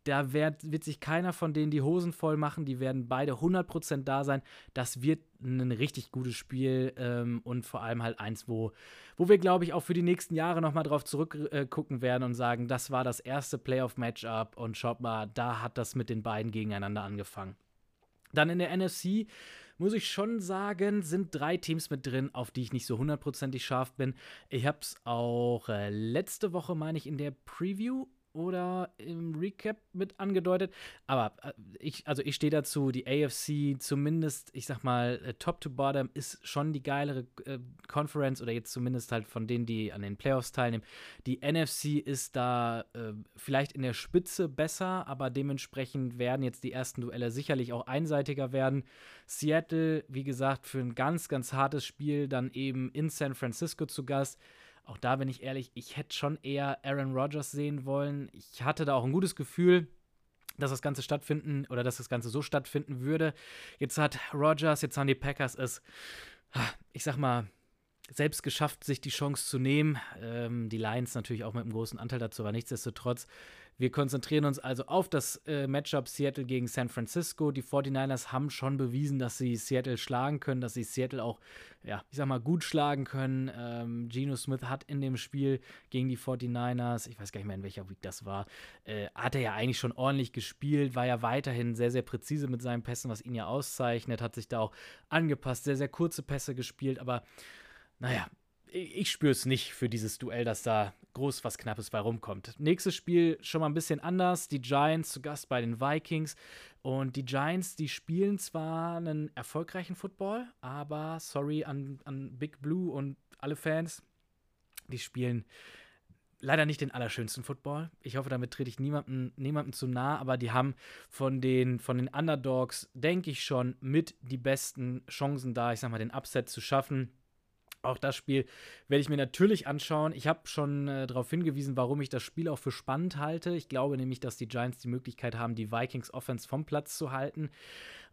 da wird, wird sich keiner von denen die Hosen voll machen. Die werden beide 100% da sein. Das wird ein richtig gutes Spiel ähm, und vor allem halt eins, wo, wo wir, glaube ich, auch für die nächsten Jahre nochmal drauf zurückgucken äh, werden und sagen, das war das erste Playoff-Matchup und schaut mal, da hat das mit den beiden gegeneinander angefangen. Dann in der NFC muss ich schon sagen, sind drei Teams mit drin, auf die ich nicht so hundertprozentig scharf bin. Ich habe es auch äh, letzte Woche, meine ich, in der Preview oder im Recap mit angedeutet. Aber äh, ich, also ich stehe dazu, die AFC zumindest, ich sag mal, äh, top to bottom ist schon die geilere äh, Conference oder jetzt zumindest halt von denen, die an den Playoffs teilnehmen. Die NFC ist da äh, vielleicht in der Spitze besser, aber dementsprechend werden jetzt die ersten Duelle sicherlich auch einseitiger werden. Seattle, wie gesagt, für ein ganz, ganz hartes Spiel dann eben in San Francisco zu Gast. Auch da bin ich ehrlich, ich hätte schon eher Aaron Rodgers sehen wollen. Ich hatte da auch ein gutes Gefühl, dass das Ganze stattfinden oder dass das Ganze so stattfinden würde. Jetzt hat Rodgers, jetzt haben die Packers es, ich sag mal, selbst geschafft, sich die Chance zu nehmen. Ähm, die Lions natürlich auch mit einem großen Anteil dazu, aber nichtsdestotrotz wir konzentrieren uns also auf das äh, Matchup Seattle gegen San Francisco. Die 49ers haben schon bewiesen, dass sie Seattle schlagen können, dass sie Seattle auch, ja, ich sag mal, gut schlagen können. Ähm, Geno Smith hat in dem Spiel gegen die 49ers, ich weiß gar nicht mehr, in welcher Week das war, äh, hat er ja eigentlich schon ordentlich gespielt, war ja weiterhin sehr, sehr präzise mit seinen Pässen, was ihn ja auszeichnet, hat sich da auch angepasst, sehr, sehr kurze Pässe gespielt, aber naja, ich spüre es nicht für dieses Duell, dass da groß was Knappes bei rumkommt. Nächstes Spiel schon mal ein bisschen anders. Die Giants zu Gast bei den Vikings. Und die Giants, die spielen zwar einen erfolgreichen Football, aber sorry an, an Big Blue und alle Fans, die spielen leider nicht den allerschönsten Football. Ich hoffe, damit trete ich niemandem, niemandem zu nah, aber die haben von den, von den Underdogs, denke ich schon, mit die besten Chancen da, ich sag mal, den Upset zu schaffen. Auch das Spiel werde ich mir natürlich anschauen. Ich habe schon äh, darauf hingewiesen, warum ich das Spiel auch für spannend halte. Ich glaube nämlich, dass die Giants die Möglichkeit haben, die Vikings Offense vom Platz zu halten.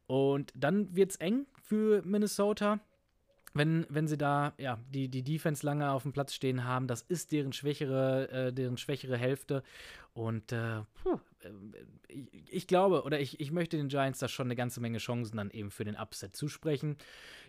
Und dann wird es eng für Minnesota. Wenn, wenn sie da ja, die, die Defense lange auf dem Platz stehen haben, das ist deren schwächere, äh, deren schwächere Hälfte. Und äh, puh, ich glaube, oder ich, ich möchte den Giants da schon eine ganze Menge Chancen dann eben für den Upset zusprechen.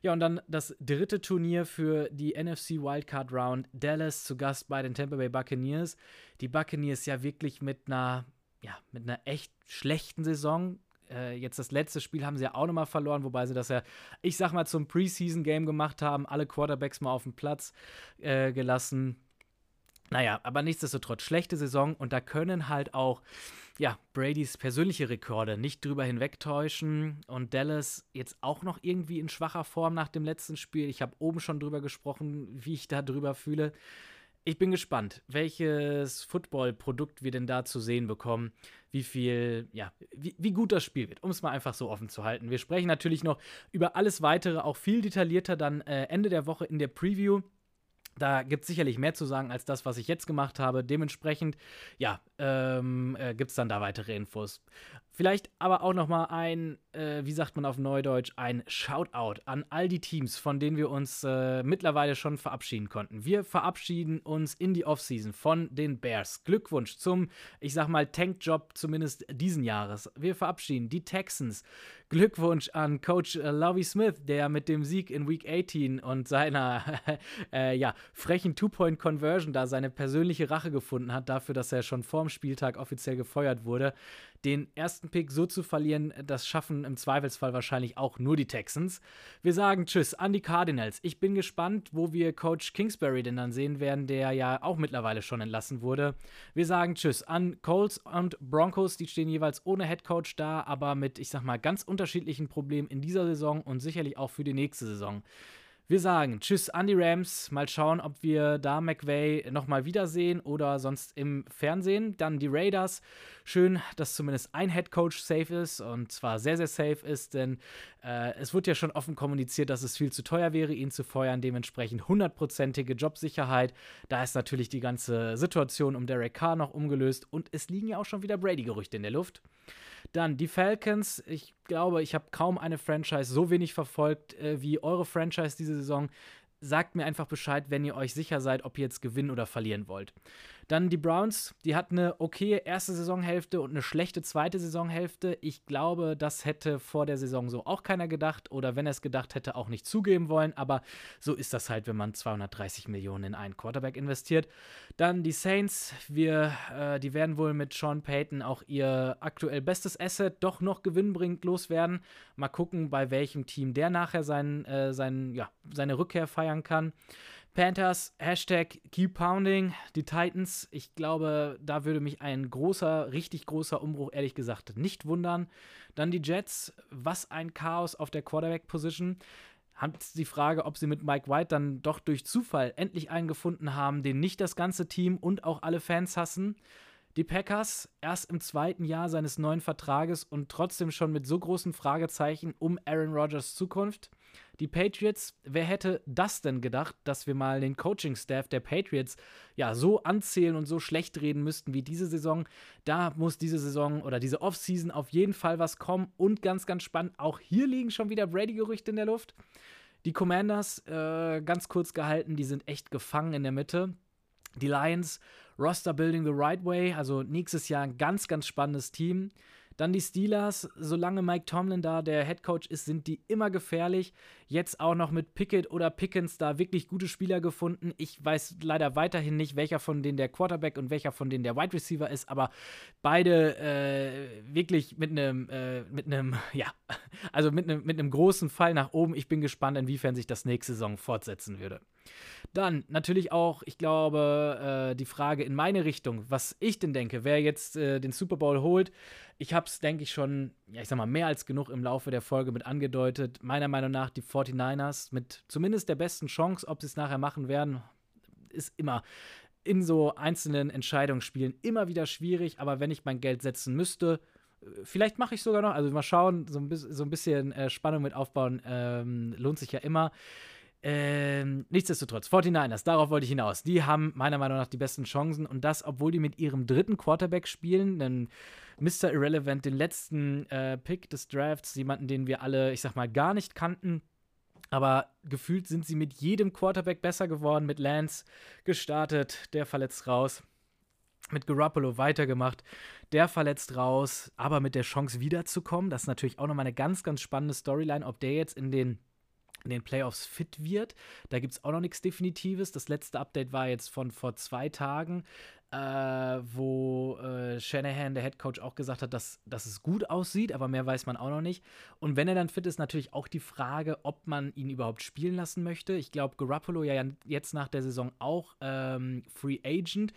Ja, und dann das dritte Turnier für die NFC Wildcard Round. Dallas zu Gast bei den Tampa Bay Buccaneers. Die Buccaneers ja wirklich mit einer, ja, mit einer echt schlechten Saison äh, jetzt das letzte Spiel haben sie ja auch nochmal verloren, wobei sie das ja, ich sag mal, zum Preseason-Game gemacht haben, alle Quarterbacks mal auf den Platz äh, gelassen. Naja, aber nichtsdestotrotz, schlechte Saison und da können halt auch, ja, Bradys persönliche Rekorde nicht drüber hinwegtäuschen und Dallas jetzt auch noch irgendwie in schwacher Form nach dem letzten Spiel. Ich habe oben schon drüber gesprochen, wie ich da drüber fühle. Ich bin gespannt, welches Football-Produkt wir denn da zu sehen bekommen, wie viel, ja, wie, wie gut das Spiel wird, um es mal einfach so offen zu halten. Wir sprechen natürlich noch über alles weitere, auch viel detaillierter dann äh, Ende der Woche in der Preview. Da gibt es sicherlich mehr zu sagen als das, was ich jetzt gemacht habe. Dementsprechend, ja, ähm, äh, gibt es dann da weitere Infos. Vielleicht aber auch noch mal ein, äh, wie sagt man auf Neudeutsch, ein Shoutout an all die Teams, von denen wir uns äh, mittlerweile schon verabschieden konnten. Wir verabschieden uns in die Offseason von den Bears. Glückwunsch zum, ich sag mal, Tankjob zumindest diesen Jahres. Wir verabschieden die Texans. Glückwunsch an Coach äh, Lovie Smith, der mit dem Sieg in Week 18 und seiner äh, ja, frechen Two-Point-Conversion da seine persönliche Rache gefunden hat, dafür, dass er schon vorm Spieltag offiziell gefeuert wurde den ersten Pick so zu verlieren, das schaffen im Zweifelsfall wahrscheinlich auch nur die Texans. Wir sagen Tschüss an die Cardinals. Ich bin gespannt, wo wir Coach Kingsbury denn dann sehen werden, der ja auch mittlerweile schon entlassen wurde. Wir sagen Tschüss an Colts und Broncos. Die stehen jeweils ohne Head Coach da, aber mit, ich sag mal, ganz unterschiedlichen Problemen in dieser Saison und sicherlich auch für die nächste Saison. Wir sagen Tschüss an die Rams. Mal schauen, ob wir da McVay nochmal wiedersehen oder sonst im Fernsehen. Dann die Raiders. Schön, dass zumindest ein Head Coach safe ist und zwar sehr, sehr safe ist, denn äh, es wird ja schon offen kommuniziert, dass es viel zu teuer wäre, ihn zu feuern. Dementsprechend hundertprozentige Jobsicherheit. Da ist natürlich die ganze Situation um Derek Carr noch umgelöst und es liegen ja auch schon wieder Brady-Gerüchte in der Luft. Dann die Falcons. Ich glaube, ich habe kaum eine Franchise so wenig verfolgt äh, wie eure Franchise diese Saison. Sagt mir einfach Bescheid, wenn ihr euch sicher seid, ob ihr jetzt gewinnen oder verlieren wollt. Dann die Browns, die hatten eine okay erste Saisonhälfte und eine schlechte zweite Saisonhälfte. Ich glaube, das hätte vor der Saison so auch keiner gedacht oder wenn er es gedacht hätte, auch nicht zugeben wollen. Aber so ist das halt, wenn man 230 Millionen in einen Quarterback investiert. Dann die Saints, wir, äh, die werden wohl mit Sean Payton auch ihr aktuell bestes Asset doch noch gewinnbringend loswerden. Mal gucken, bei welchem Team der nachher sein, äh, sein, ja, seine Rückkehr feiern kann. Panthers, Hashtag Keep Pounding, die Titans. Ich glaube, da würde mich ein großer, richtig großer Umbruch, ehrlich gesagt, nicht wundern. Dann die Jets, was ein Chaos auf der Quarterback-Position. Hat die Frage, ob sie mit Mike White dann doch durch Zufall endlich einen gefunden haben, den nicht das ganze Team und auch alle Fans hassen. Die Packers erst im zweiten Jahr seines neuen Vertrages und trotzdem schon mit so großen Fragezeichen um Aaron Rodgers Zukunft. Die Patriots, wer hätte das denn gedacht, dass wir mal den Coaching-Staff der Patriots ja so anzählen und so schlecht reden müssten wie diese Saison? Da muss diese Saison oder diese Offseason auf jeden Fall was kommen. Und ganz, ganz spannend, auch hier liegen schon wieder Brady-Gerüchte in der Luft. Die Commanders, äh, ganz kurz gehalten, die sind echt gefangen in der Mitte. Die Lions, Roster Building the Right Way, also nächstes Jahr ein ganz, ganz spannendes Team. Dann die Steelers, solange Mike Tomlin da der Head Coach ist, sind die immer gefährlich. Jetzt auch noch mit Pickett oder Pickens da wirklich gute Spieler gefunden. Ich weiß leider weiterhin nicht, welcher von denen der Quarterback und welcher von denen der Wide Receiver ist, aber beide äh, wirklich mit einem, äh, mit einem, ja, also mit einem, mit einem großen Fall nach oben. Ich bin gespannt, inwiefern sich das nächste Saison fortsetzen würde. Dann natürlich auch, ich glaube, äh, die Frage in meine Richtung, was ich denn denke, wer jetzt äh, den Super Bowl holt. Ich habe es, denke ich, schon, ja, ich sag mal, mehr als genug im Laufe der Folge mit angedeutet. Meiner Meinung nach die 49ers mit zumindest der besten Chance, ob sie es nachher machen werden, ist immer in so einzelnen Entscheidungsspielen immer wieder schwierig. Aber wenn ich mein Geld setzen müsste, äh, vielleicht mache ich sogar noch. Also mal schauen, so ein, so ein bisschen äh, Spannung mit aufbauen ähm, lohnt sich ja immer. Ähm, nichtsdestotrotz, 49ers, darauf wollte ich hinaus. Die haben meiner Meinung nach die besten Chancen und das, obwohl die mit ihrem dritten Quarterback spielen, denn Mr. Irrelevant, den letzten äh, Pick des Drafts, jemanden, den wir alle, ich sag mal, gar nicht kannten. Aber gefühlt sind sie mit jedem Quarterback besser geworden, mit Lance gestartet, der verletzt raus. mit Garoppolo weitergemacht. Der verletzt raus, aber mit der Chance wiederzukommen. Das ist natürlich auch nochmal eine ganz, ganz spannende Storyline, ob der jetzt in den in den Playoffs fit wird. Da gibt es auch noch nichts Definitives. Das letzte Update war jetzt von vor zwei Tagen äh, wo äh, Shanahan, der Head Coach, auch gesagt hat, dass, dass es gut aussieht, aber mehr weiß man auch noch nicht. Und wenn er dann fit ist, natürlich auch die Frage, ob man ihn überhaupt spielen lassen möchte. Ich glaube, Garoppolo ja jetzt nach der Saison auch ähm, Free Agent.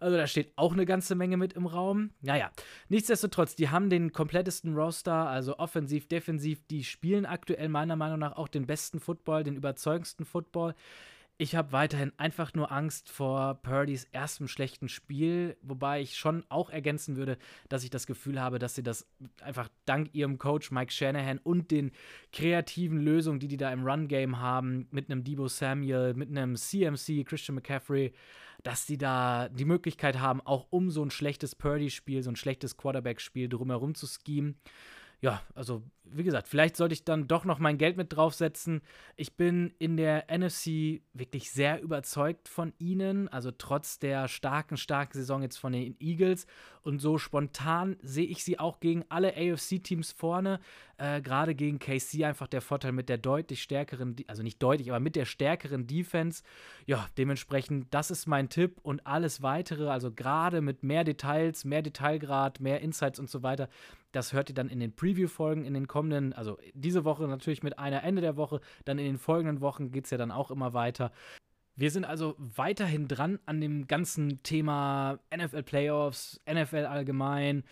Also da steht auch eine ganze Menge mit im Raum. Naja, nichtsdestotrotz, die haben den komplettesten Roster, also offensiv, defensiv. Die spielen aktuell meiner Meinung nach auch den besten Football, den überzeugendsten Football. Ich habe weiterhin einfach nur Angst vor Purdys erstem schlechten Spiel, wobei ich schon auch ergänzen würde, dass ich das Gefühl habe, dass sie das einfach dank ihrem Coach Mike Shanahan und den kreativen Lösungen, die die da im Run-Game haben, mit einem Debo Samuel, mit einem CMC, Christian McCaffrey, dass die da die Möglichkeit haben, auch um so ein schlechtes Purdy-Spiel, so ein schlechtes Quarterback-Spiel drumherum zu schemen ja, also wie gesagt, vielleicht sollte ich dann doch noch mein Geld mit draufsetzen. Ich bin in der NFC wirklich sehr überzeugt von ihnen, also trotz der starken, starken Saison jetzt von den Eagles. Und so spontan sehe ich sie auch gegen alle AFC-Teams vorne. Äh, Gerade gegen KC einfach der Vorteil mit der deutlich stärkeren, also nicht deutlich, aber mit der stärkeren Defense. Ja, dementsprechend, das ist mein Tipp und alles weitere, also gerade mit mehr Details, mehr Detailgrad, mehr Insights und so weiter das hört ihr dann in den Preview-Folgen in den kommenden, also diese Woche natürlich mit einer Ende der Woche, dann in den folgenden Wochen geht es ja dann auch immer weiter. Wir sind also weiterhin dran an dem ganzen Thema NFL Playoffs, NFL allgemein,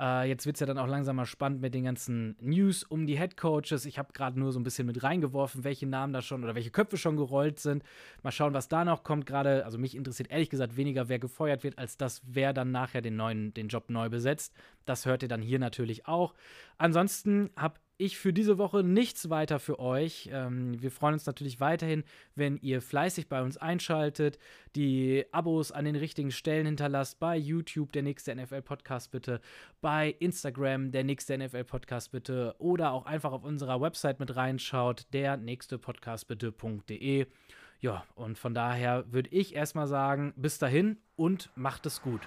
äh, jetzt wird es ja dann auch langsam mal spannend mit den ganzen News um die Head Coaches. Ich habe gerade nur so ein bisschen mit reingeworfen, welche Namen da schon oder welche Köpfe schon gerollt sind. Mal schauen, was da noch kommt. Gerade, also mich interessiert ehrlich gesagt weniger, wer gefeuert wird, als das, wer dann nachher den neuen, den Job neu besetzt. Das hört ihr dann hier natürlich auch. Ansonsten habe ich für diese Woche nichts weiter für euch. Ähm, wir freuen uns natürlich weiterhin, wenn ihr fleißig bei uns einschaltet, die Abos an den richtigen Stellen hinterlasst, bei YouTube der nächste NFL Podcast bitte, bei Instagram der nächste NFL Podcast bitte oder auch einfach auf unserer Website mit reinschaut, der nächste Podcast bitte.de. Ja, und von daher würde ich erstmal sagen, bis dahin und macht es gut.